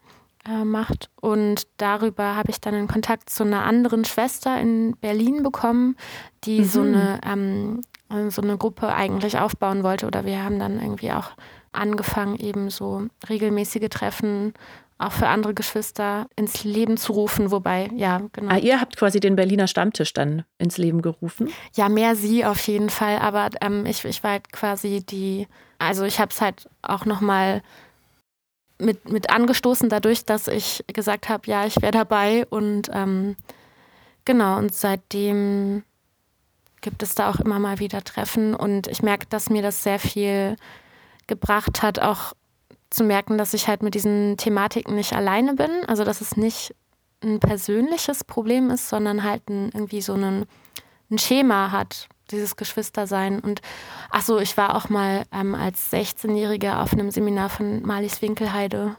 äh, macht. Und darüber habe ich dann einen Kontakt zu einer anderen Schwester in Berlin bekommen, die mhm. so, eine, ähm, so eine Gruppe eigentlich aufbauen wollte. Oder wir haben dann irgendwie auch angefangen, eben so regelmäßige Treffen auch für andere Geschwister ins Leben zu rufen, wobei, ja, genau. Ah, ihr habt quasi den Berliner Stammtisch dann ins Leben gerufen? Ja, mehr sie auf jeden Fall, aber ähm, ich, ich war halt quasi die, also ich habe es halt auch nochmal mit, mit angestoßen dadurch, dass ich gesagt habe, ja, ich wäre dabei. Und ähm, genau, und seitdem gibt es da auch immer mal wieder Treffen. Und ich merke, dass mir das sehr viel gebracht hat, auch zu merken, dass ich halt mit diesen Thematiken nicht alleine bin, also dass es nicht ein persönliches Problem ist, sondern halt ein, irgendwie so ein, ein Schema hat, dieses Geschwistersein. Und ach so, ich war auch mal ähm, als 16-Jährige auf einem Seminar von Marlies Winkelheide.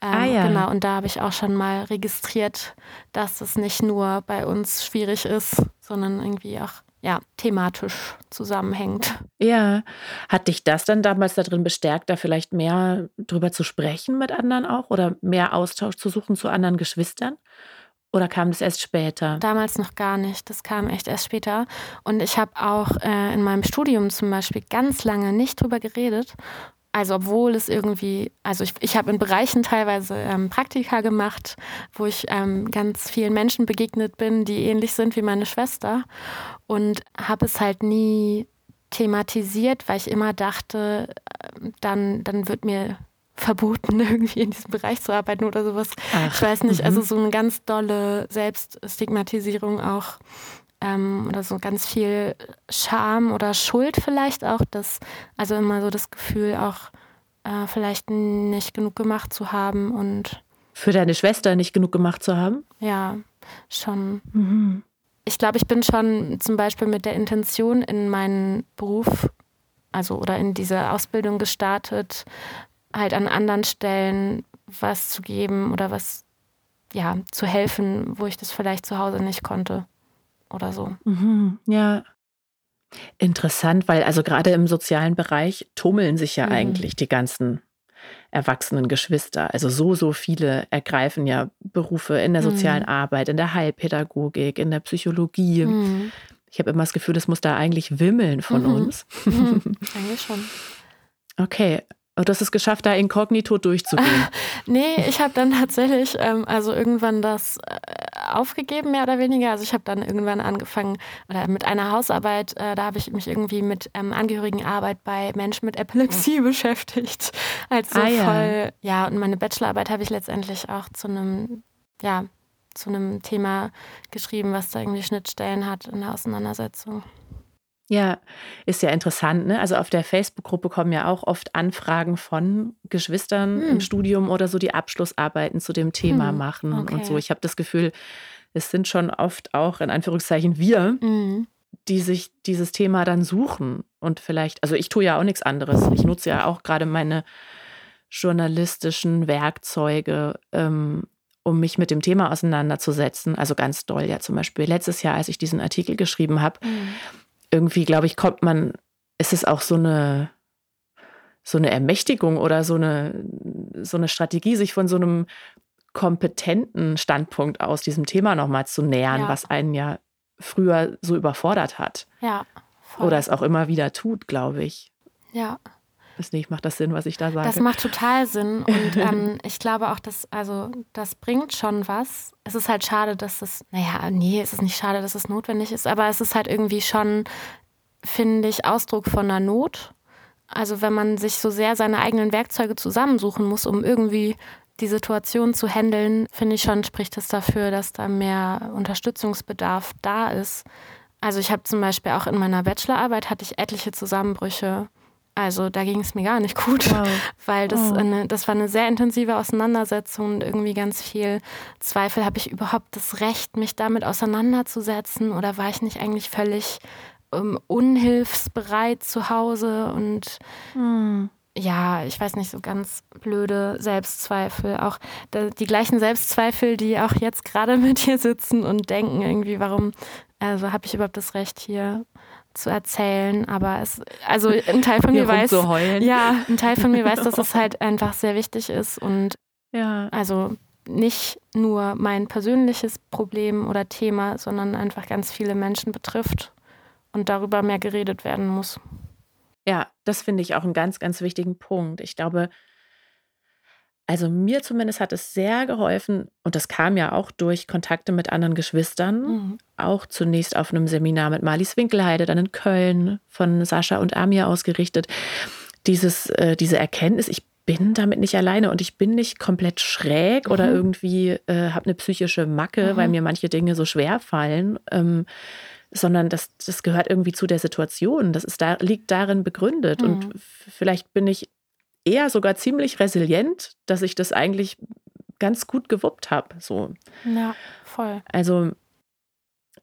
Ähm, ah, ja. Genau, und da habe ich auch schon mal registriert, dass es nicht nur bei uns schwierig ist, sondern irgendwie auch ja, thematisch zusammenhängt. Ja, hat dich das dann damals darin bestärkt, da vielleicht mehr drüber zu sprechen mit anderen auch oder mehr Austausch zu suchen zu anderen Geschwistern? Oder kam das erst später? Damals noch gar nicht. Das kam echt erst später. Und ich habe auch äh, in meinem Studium zum Beispiel ganz lange nicht drüber geredet. Also obwohl es irgendwie, also ich, ich habe in Bereichen teilweise ähm, Praktika gemacht, wo ich ähm, ganz vielen Menschen begegnet bin, die ähnlich sind wie meine Schwester. Und habe es halt nie thematisiert, weil ich immer dachte, äh, dann, dann wird mir verboten, *laughs* irgendwie in diesem Bereich zu arbeiten oder sowas. Ach, ich weiß nicht, also mhm. so eine ganz dolle Selbststigmatisierung auch ähm, oder so ganz viel Scham oder Schuld vielleicht auch, dass also immer so das Gefühl auch äh, vielleicht nicht genug gemacht zu haben und für deine Schwester nicht genug gemacht zu haben? Ja, schon. Mhm. Ich glaube, ich bin schon zum Beispiel mit der Intention in meinen Beruf, also oder in diese Ausbildung gestartet, halt an anderen Stellen was zu geben oder was, ja, zu helfen, wo ich das vielleicht zu Hause nicht konnte oder so. Mhm, ja. Interessant, weil also gerade im sozialen Bereich tummeln sich ja mhm. eigentlich die ganzen erwachsenen Geschwister. Also so, so viele ergreifen ja Berufe in der sozialen mhm. Arbeit, in der Heilpädagogik, in der Psychologie. Mhm. Ich habe immer das Gefühl, es muss da eigentlich wimmeln von mhm. uns. Mhm. *laughs* Eigentlich schon. Okay, du hast es geschafft, da inkognito durchzugehen. *laughs* nee, ich habe dann tatsächlich, ähm, also irgendwann das äh, aufgegeben, mehr oder weniger. Also ich habe dann irgendwann angefangen oder mit einer Hausarbeit, äh, da habe ich mich irgendwie mit ähm, Angehörigenarbeit bei Menschen mit Epilepsie beschäftigt. *laughs* Also ah, voll, ja. ja, und meine Bachelorarbeit habe ich letztendlich auch zu einem, ja, zu einem Thema geschrieben, was da irgendwie Schnittstellen hat in der Auseinandersetzung. Ja, ist ja interessant. Ne? Also auf der Facebook-Gruppe kommen ja auch oft Anfragen von Geschwistern hm. im Studium oder so, die Abschlussarbeiten zu dem Thema hm. machen okay. und so. Ich habe das Gefühl, es sind schon oft auch in Anführungszeichen wir, hm. die sich dieses Thema dann suchen und vielleicht, also ich tue ja auch nichts anderes. Ich nutze ja auch gerade meine journalistischen Werkzeuge, ähm, um mich mit dem Thema auseinanderzusetzen. Also ganz doll ja zum Beispiel letztes Jahr, als ich diesen Artikel geschrieben habe. Mhm irgendwie, glaube ich, kommt man, ist es auch so eine, so eine Ermächtigung oder so eine, so eine Strategie, sich von so einem kompetenten Standpunkt aus diesem Thema nochmal zu nähern, ja. was einen ja früher so überfordert hat. Ja. Voll. Oder es auch immer wieder tut, glaube ich. Ja. Ist nicht, macht das Sinn, was ich da sage? Das macht total Sinn. *laughs* Und ähm, ich glaube auch, dass, also, das bringt schon was. Es ist halt schade, dass es, naja, nee, es ist nicht schade, dass es notwendig ist, aber es ist halt irgendwie schon, finde ich, Ausdruck von einer Not. Also, wenn man sich so sehr seine eigenen Werkzeuge zusammensuchen muss, um irgendwie die Situation zu handeln, finde ich schon, spricht es das dafür, dass da mehr Unterstützungsbedarf da ist. Also ich habe zum Beispiel auch in meiner Bachelorarbeit hatte ich etliche Zusammenbrüche also da ging es mir gar nicht gut, wow. *laughs* weil das, oh. eine, das war eine sehr intensive Auseinandersetzung und irgendwie ganz viel Zweifel. Habe ich überhaupt das Recht, mich damit auseinanderzusetzen oder war ich nicht eigentlich völlig ähm, unhilfsbereit zu Hause und hm. ja, ich weiß nicht, so ganz blöde Selbstzweifel. Auch die gleichen Selbstzweifel, die auch jetzt gerade *laughs* mit hier sitzen und denken irgendwie, warum, also habe ich überhaupt das Recht hier zu erzählen, aber es, also ein Teil von mir weiß, ja, *laughs* ein Teil von mir weiß, dass es halt einfach sehr wichtig ist und ja. also nicht nur mein persönliches Problem oder Thema, sondern einfach ganz viele Menschen betrifft und darüber mehr geredet werden muss. Ja, das finde ich auch einen ganz, ganz wichtigen Punkt. Ich glaube, also mir zumindest hat es sehr geholfen und das kam ja auch durch Kontakte mit anderen Geschwistern. Mhm. Auch zunächst auf einem Seminar mit Marlies Winkelheide, dann in Köln von Sascha und Amir ausgerichtet. Dieses, äh, diese Erkenntnis, ich bin damit nicht alleine und ich bin nicht komplett schräg mhm. oder irgendwie äh, habe eine psychische Macke, mhm. weil mir manche Dinge so schwer fallen. Ähm, sondern das, das gehört irgendwie zu der Situation. Das ist da, liegt darin begründet. Und mhm. vielleicht bin ich eher sogar ziemlich resilient, dass ich das eigentlich ganz gut gewuppt habe. So. Ja, voll. Also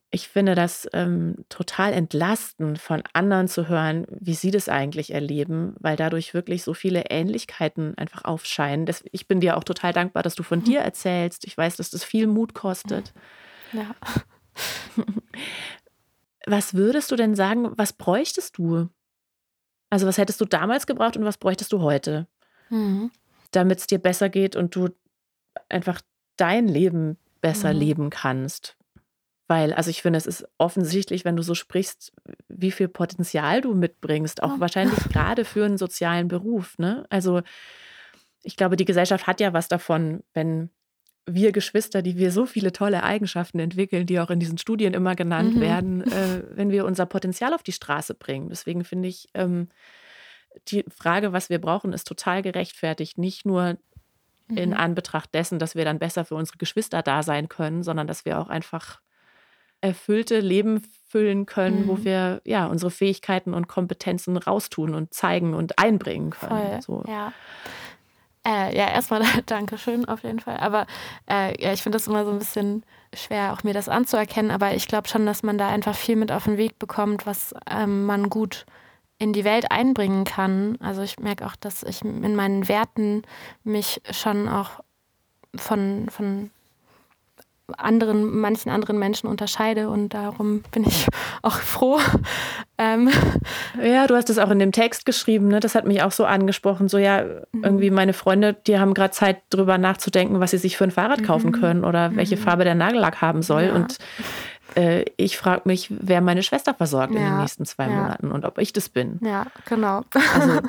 ich finde das ähm, total entlastend, von anderen zu hören, wie sie das eigentlich erleben, weil dadurch wirklich so viele Ähnlichkeiten einfach aufscheinen. Das, ich bin dir auch total dankbar, dass du von mhm. dir erzählst. Ich weiß, dass das viel Mut kostet. Ja. *laughs* Was würdest du denn sagen, was bräuchtest du, also was hättest du damals gebraucht und was bräuchtest du heute, mhm. damit es dir besser geht und du einfach dein Leben besser mhm. leben kannst? Weil, also ich finde, es ist offensichtlich, wenn du so sprichst, wie viel Potenzial du mitbringst, auch oh. wahrscheinlich *laughs* gerade für einen sozialen Beruf. Ne? Also ich glaube, die Gesellschaft hat ja was davon, wenn wir Geschwister, die wir so viele tolle Eigenschaften entwickeln, die auch in diesen Studien immer genannt mhm. werden, äh, wenn wir unser Potenzial auf die Straße bringen. Deswegen finde ich ähm, die Frage, was wir brauchen, ist total gerechtfertigt. Nicht nur mhm. in Anbetracht dessen, dass wir dann besser für unsere Geschwister da sein können, sondern dass wir auch einfach erfüllte Leben füllen können, mhm. wo wir ja unsere Fähigkeiten und Kompetenzen raustun und zeigen und einbringen können. Voll, so. Ja. Äh, ja, erstmal *laughs* danke schön auf jeden Fall. Aber äh, ja, ich finde das immer so ein bisschen schwer, auch mir das anzuerkennen. Aber ich glaube schon, dass man da einfach viel mit auf den Weg bekommt, was ähm, man gut in die Welt einbringen kann. Also ich merke auch, dass ich in meinen Werten mich schon auch von, von anderen, manchen anderen Menschen unterscheide und darum bin ich *laughs* auch froh. Ähm. Ja, du hast es auch in dem Text geschrieben, ne? Das hat mich auch so angesprochen. So, ja, mhm. irgendwie meine Freunde, die haben gerade Zeit, drüber nachzudenken, was sie sich für ein Fahrrad mhm. kaufen können oder mhm. welche Farbe der Nagellack haben soll. Ja. Und äh, ich frage mich, wer meine Schwester versorgt ja. in den nächsten zwei ja. Monaten und ob ich das bin. Ja, genau. Also,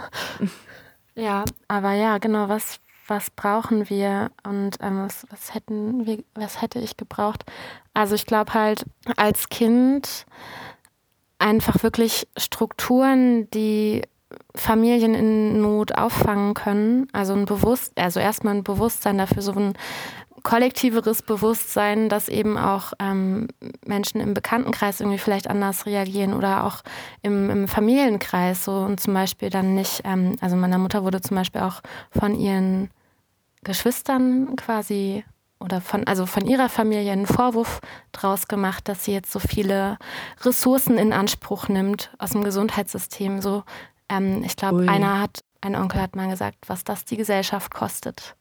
*laughs* ja, aber ja, genau, was, was brauchen wir und ähm, was, was, hätten wir, was hätte ich gebraucht? Also ich glaube halt als Kind einfach wirklich Strukturen, die Familien in Not auffangen können. Also ein Bewusst, also erstmal ein Bewusstsein dafür, so ein kollektiveres Bewusstsein, dass eben auch ähm, Menschen im Bekanntenkreis irgendwie vielleicht anders reagieren oder auch im, im Familienkreis so und zum Beispiel dann nicht, ähm, also meiner Mutter wurde zum Beispiel auch von ihren Geschwistern quasi oder von, also von ihrer Familie einen Vorwurf draus gemacht, dass sie jetzt so viele Ressourcen in Anspruch nimmt aus dem Gesundheitssystem. So, ähm, ich glaube, einer hat, ein Onkel hat mal gesagt, was das die Gesellschaft kostet.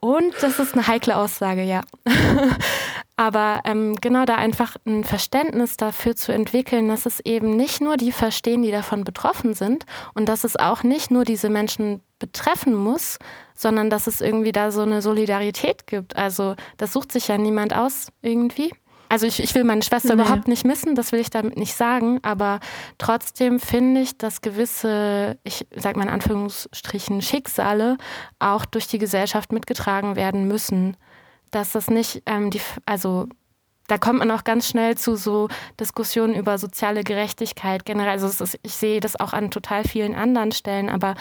Und das ist eine heikle Aussage, ja. *laughs* Aber ähm, genau da einfach ein Verständnis dafür zu entwickeln, dass es eben nicht nur die verstehen, die davon betroffen sind und dass es auch nicht nur diese Menschen betreffen muss, sondern dass es irgendwie da so eine Solidarität gibt. Also das sucht sich ja niemand aus irgendwie. Also ich, ich will meine Schwester nee. überhaupt nicht missen, das will ich damit nicht sagen, aber trotzdem finde ich, dass gewisse, ich sag mal in Anführungsstrichen, Schicksale auch durch die Gesellschaft mitgetragen werden müssen. Dass das nicht, ähm, die, also da kommt man auch ganz schnell zu so Diskussionen über soziale Gerechtigkeit generell. Also ist, ich sehe das auch an total vielen anderen Stellen, aber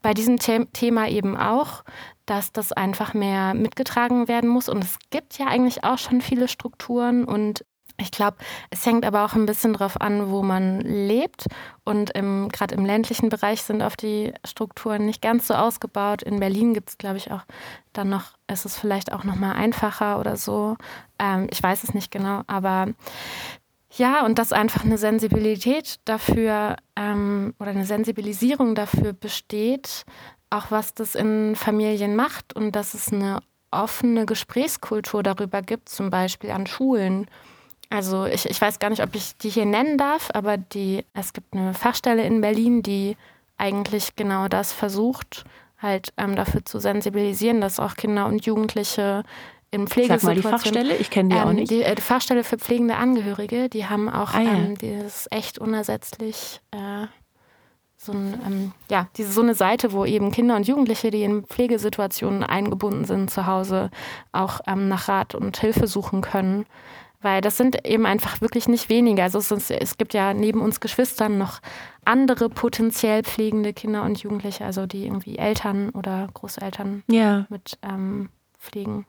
bei diesem The Thema eben auch, dass das einfach mehr mitgetragen werden muss. Und es gibt ja eigentlich auch schon viele Strukturen und ich glaube, es hängt aber auch ein bisschen darauf an, wo man lebt. Und gerade im ländlichen Bereich sind oft die Strukturen nicht ganz so ausgebaut. In Berlin gibt es, glaube ich, auch dann noch, ist es vielleicht auch noch mal einfacher oder so. Ähm, ich weiß es nicht genau, aber ja, und dass einfach eine Sensibilität dafür ähm, oder eine Sensibilisierung dafür besteht, auch was das in Familien macht und dass es eine offene Gesprächskultur darüber gibt, zum Beispiel an Schulen. Also ich, ich weiß gar nicht, ob ich die hier nennen darf, aber die, es gibt eine Fachstelle in Berlin, die eigentlich genau das versucht, halt ähm, dafür zu sensibilisieren, dass auch Kinder und Jugendliche in Pflegesituationen. Sag mal die Fachstelle, ich kenne die ähm, auch nicht. Die, äh, die, Fachstelle für pflegende Angehörige, die haben auch, ah, ja. ähm, die ist echt unersetzlich. Äh, so, ein, ähm, ja, diese, so eine Seite, wo eben Kinder und Jugendliche, die in Pflegesituationen eingebunden sind, zu Hause auch ähm, nach Rat und Hilfe suchen können. Weil das sind eben einfach wirklich nicht wenige. Also es, es gibt ja neben uns Geschwistern noch andere potenziell pflegende Kinder und Jugendliche, also die irgendwie Eltern oder Großeltern ja. mit ähm, pflegen.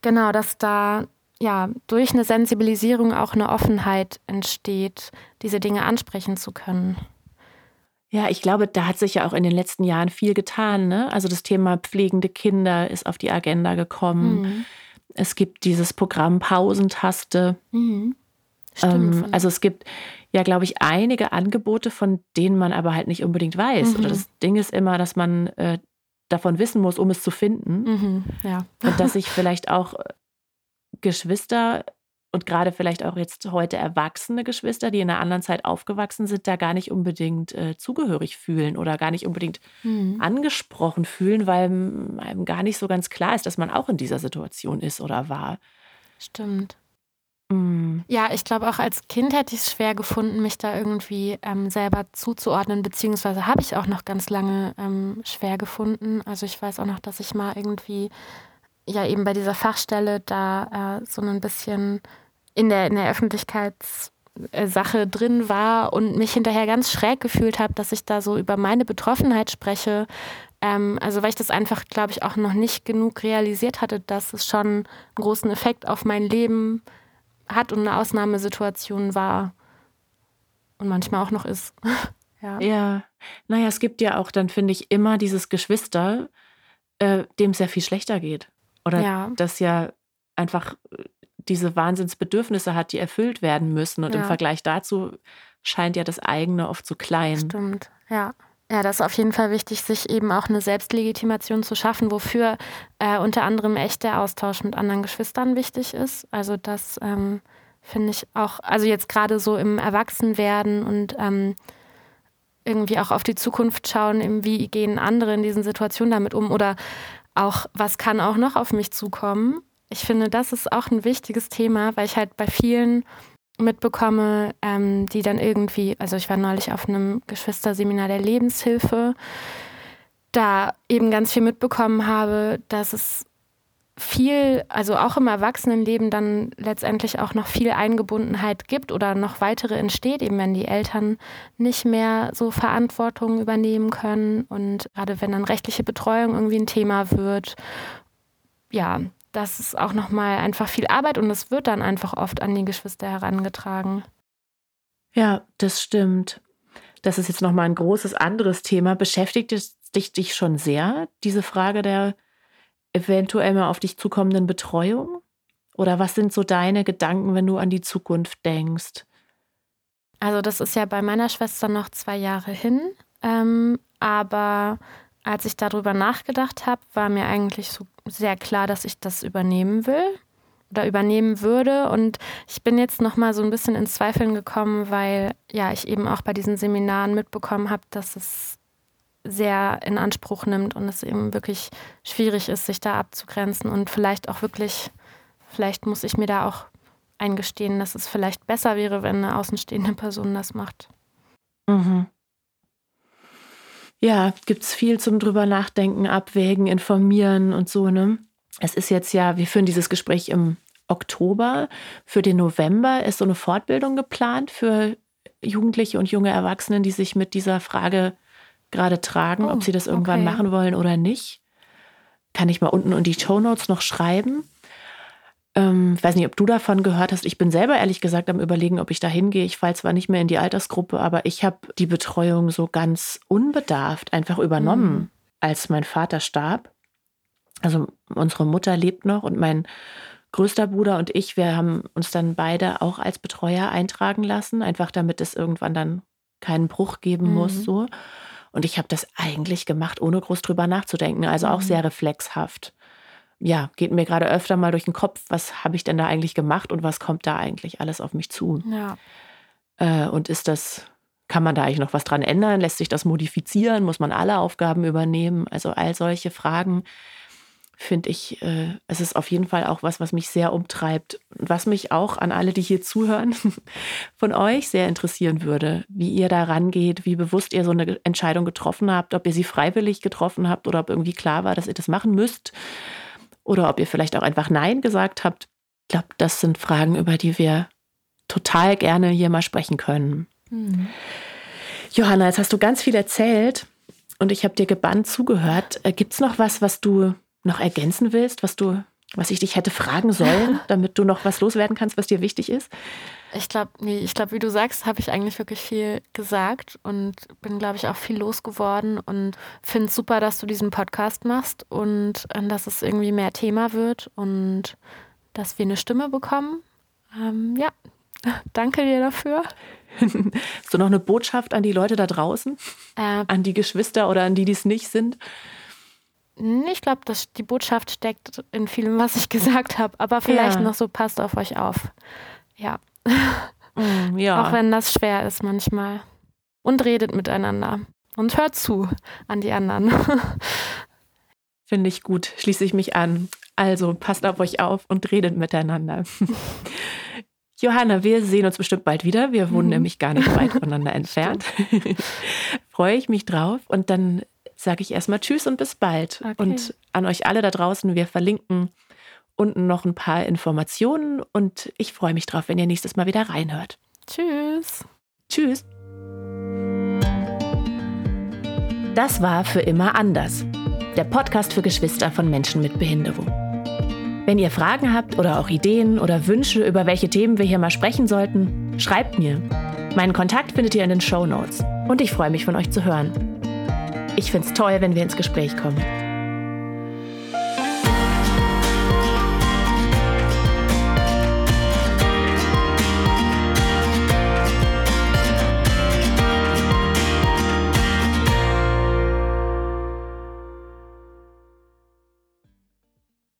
Genau, dass da ja durch eine Sensibilisierung auch eine Offenheit entsteht, diese Dinge ansprechen zu können. Ja, ich glaube, da hat sich ja auch in den letzten Jahren viel getan. Ne? Also das Thema pflegende Kinder ist auf die Agenda gekommen. Mhm. Es gibt dieses Programm Pausentaste. Mhm. Stimmt, ähm, also es gibt ja, glaube ich, einige Angebote, von denen man aber halt nicht unbedingt weiß. Mhm. Oder das Ding ist immer, dass man äh, davon wissen muss, um es zu finden. Mhm. Ja. Und dass sich vielleicht auch Geschwister und gerade vielleicht auch jetzt heute erwachsene Geschwister, die in einer anderen Zeit aufgewachsen sind, da gar nicht unbedingt äh, zugehörig fühlen oder gar nicht unbedingt mhm. angesprochen fühlen, weil einem gar nicht so ganz klar ist, dass man auch in dieser Situation ist oder war. Stimmt. Mhm. Ja, ich glaube auch als Kind hätte ich es schwer gefunden, mich da irgendwie ähm, selber zuzuordnen, beziehungsweise habe ich auch noch ganz lange ähm, schwer gefunden. Also ich weiß auch noch, dass ich mal irgendwie ja eben bei dieser Fachstelle da äh, so ein bisschen in der, in der Öffentlichkeitssache drin war und mich hinterher ganz schräg gefühlt habe, dass ich da so über meine Betroffenheit spreche. Ähm, also weil ich das einfach, glaube ich, auch noch nicht genug realisiert hatte, dass es schon einen großen Effekt auf mein Leben hat und eine Ausnahmesituation war und manchmal auch noch ist. *laughs* ja. ja, naja, es gibt ja auch dann, finde ich, immer dieses Geschwister, äh, dem es ja viel schlechter geht. Oder ja. das ja einfach äh, diese Wahnsinnsbedürfnisse hat, die erfüllt werden müssen. Und ja. im Vergleich dazu scheint ja das eigene oft zu klein. Stimmt, ja. Ja, das ist auf jeden Fall wichtig, sich eben auch eine Selbstlegitimation zu schaffen, wofür äh, unter anderem echt der Austausch mit anderen Geschwistern wichtig ist. Also das ähm, finde ich auch, also jetzt gerade so im Erwachsenwerden und ähm, irgendwie auch auf die Zukunft schauen, wie gehen andere in diesen Situationen damit um oder auch, was kann auch noch auf mich zukommen. Ich finde, das ist auch ein wichtiges Thema, weil ich halt bei vielen mitbekomme, ähm, die dann irgendwie, also ich war neulich auf einem Geschwisterseminar der Lebenshilfe, da eben ganz viel mitbekommen habe, dass es viel, also auch im Erwachsenenleben dann letztendlich auch noch viel Eingebundenheit gibt oder noch weitere entsteht, eben wenn die Eltern nicht mehr so Verantwortung übernehmen können und gerade wenn dann rechtliche Betreuung irgendwie ein Thema wird. Ja, das ist auch nochmal einfach viel Arbeit und es wird dann einfach oft an die Geschwister herangetragen. Ja, das stimmt. Das ist jetzt nochmal ein großes anderes Thema. Beschäftigt es dich, dich schon sehr, diese Frage der eventuell mal auf dich zukommenden Betreuung? Oder was sind so deine Gedanken, wenn du an die Zukunft denkst? Also das ist ja bei meiner Schwester noch zwei Jahre hin. Ähm, aber als ich darüber nachgedacht habe, war mir eigentlich so sehr klar, dass ich das übernehmen will oder übernehmen würde. Und ich bin jetzt noch mal so ein bisschen in Zweifeln gekommen, weil ja ich eben auch bei diesen Seminaren mitbekommen habe, dass es sehr in Anspruch nimmt und es eben wirklich schwierig ist, sich da abzugrenzen und vielleicht auch wirklich, vielleicht muss ich mir da auch eingestehen, dass es vielleicht besser wäre, wenn eine außenstehende Person das macht. Mhm. Ja, gibt es viel zum drüber nachdenken, abwägen, informieren und so, ne? Es ist jetzt ja, wir führen dieses Gespräch im Oktober. Für den November ist so eine Fortbildung geplant für Jugendliche und junge Erwachsene, die sich mit dieser Frage gerade tragen, oh, ob sie das irgendwann okay. machen wollen oder nicht. Kann ich mal unten in die Show Notes noch schreiben. Ähm, ich weiß nicht, ob du davon gehört hast. Ich bin selber ehrlich gesagt am Überlegen, ob ich da hingehe. Ich falle zwar nicht mehr in die Altersgruppe, aber ich habe die Betreuung so ganz unbedarft einfach übernommen, mhm. als mein Vater starb. Also unsere Mutter lebt noch und mein größter Bruder und ich, wir haben uns dann beide auch als Betreuer eintragen lassen, einfach damit es irgendwann dann keinen Bruch geben mhm. muss. So. Und ich habe das eigentlich gemacht, ohne groß drüber nachzudenken. Also auch mhm. sehr reflexhaft. Ja, geht mir gerade öfter mal durch den Kopf, was habe ich denn da eigentlich gemacht und was kommt da eigentlich alles auf mich zu? Ja. Äh, und ist das, kann man da eigentlich noch was dran ändern? Lässt sich das modifizieren? Muss man alle Aufgaben übernehmen? Also all solche Fragen finde ich, äh, es ist auf jeden Fall auch was, was mich sehr umtreibt und was mich auch an alle, die hier zuhören, *laughs* von euch sehr interessieren würde, wie ihr da rangeht, wie bewusst ihr so eine Entscheidung getroffen habt, ob ihr sie freiwillig getroffen habt oder ob irgendwie klar war, dass ihr das machen müsst oder ob ihr vielleicht auch einfach Nein gesagt habt. Ich glaube, das sind Fragen, über die wir total gerne hier mal sprechen können. Mhm. Johanna, jetzt hast du ganz viel erzählt und ich habe dir gebannt zugehört. Äh, Gibt es noch was, was du noch ergänzen willst, was du, was ich dich hätte fragen sollen, *laughs* damit du noch was loswerden kannst, was dir wichtig ist? Ich glaube, nee, ich glaube, wie du sagst, habe ich eigentlich wirklich viel gesagt und bin, glaube ich, auch viel losgeworden und finde es super, dass du diesen Podcast machst und äh, dass es irgendwie mehr Thema wird und dass wir eine Stimme bekommen. Ähm, ja, *laughs* danke dir dafür. *laughs* Hast du noch eine Botschaft an die Leute da draußen? Äh, an die Geschwister oder an die, die es nicht sind? Ich glaube, die Botschaft steckt in vielem, was ich *laughs* gesagt habe. Aber vielleicht ja. noch so, passt auf euch auf. Ja. Mm, ja. Auch wenn das schwer ist manchmal. Und redet miteinander. Und hört zu an die anderen. *laughs* Finde ich gut. Schließe ich mich an. Also passt auf euch auf und redet miteinander. *laughs* Johanna, wir sehen uns bestimmt bald wieder. Wir wohnen mhm. nämlich gar nicht weit voneinander entfernt. Freue ich mich drauf. Und dann sage ich erstmal Tschüss und bis bald. Okay. Und an euch alle da draußen, wir verlinken unten noch ein paar Informationen und ich freue mich drauf, wenn ihr nächstes Mal wieder reinhört. Tschüss. Tschüss. Das war für immer anders. Der Podcast für Geschwister von Menschen mit Behinderung. Wenn ihr Fragen habt oder auch Ideen oder Wünsche, über welche Themen wir hier mal sprechen sollten, schreibt mir. Meinen Kontakt findet ihr in den Show Notes. Und ich freue mich von euch zu hören. Ich finde es toll, wenn wir ins Gespräch kommen.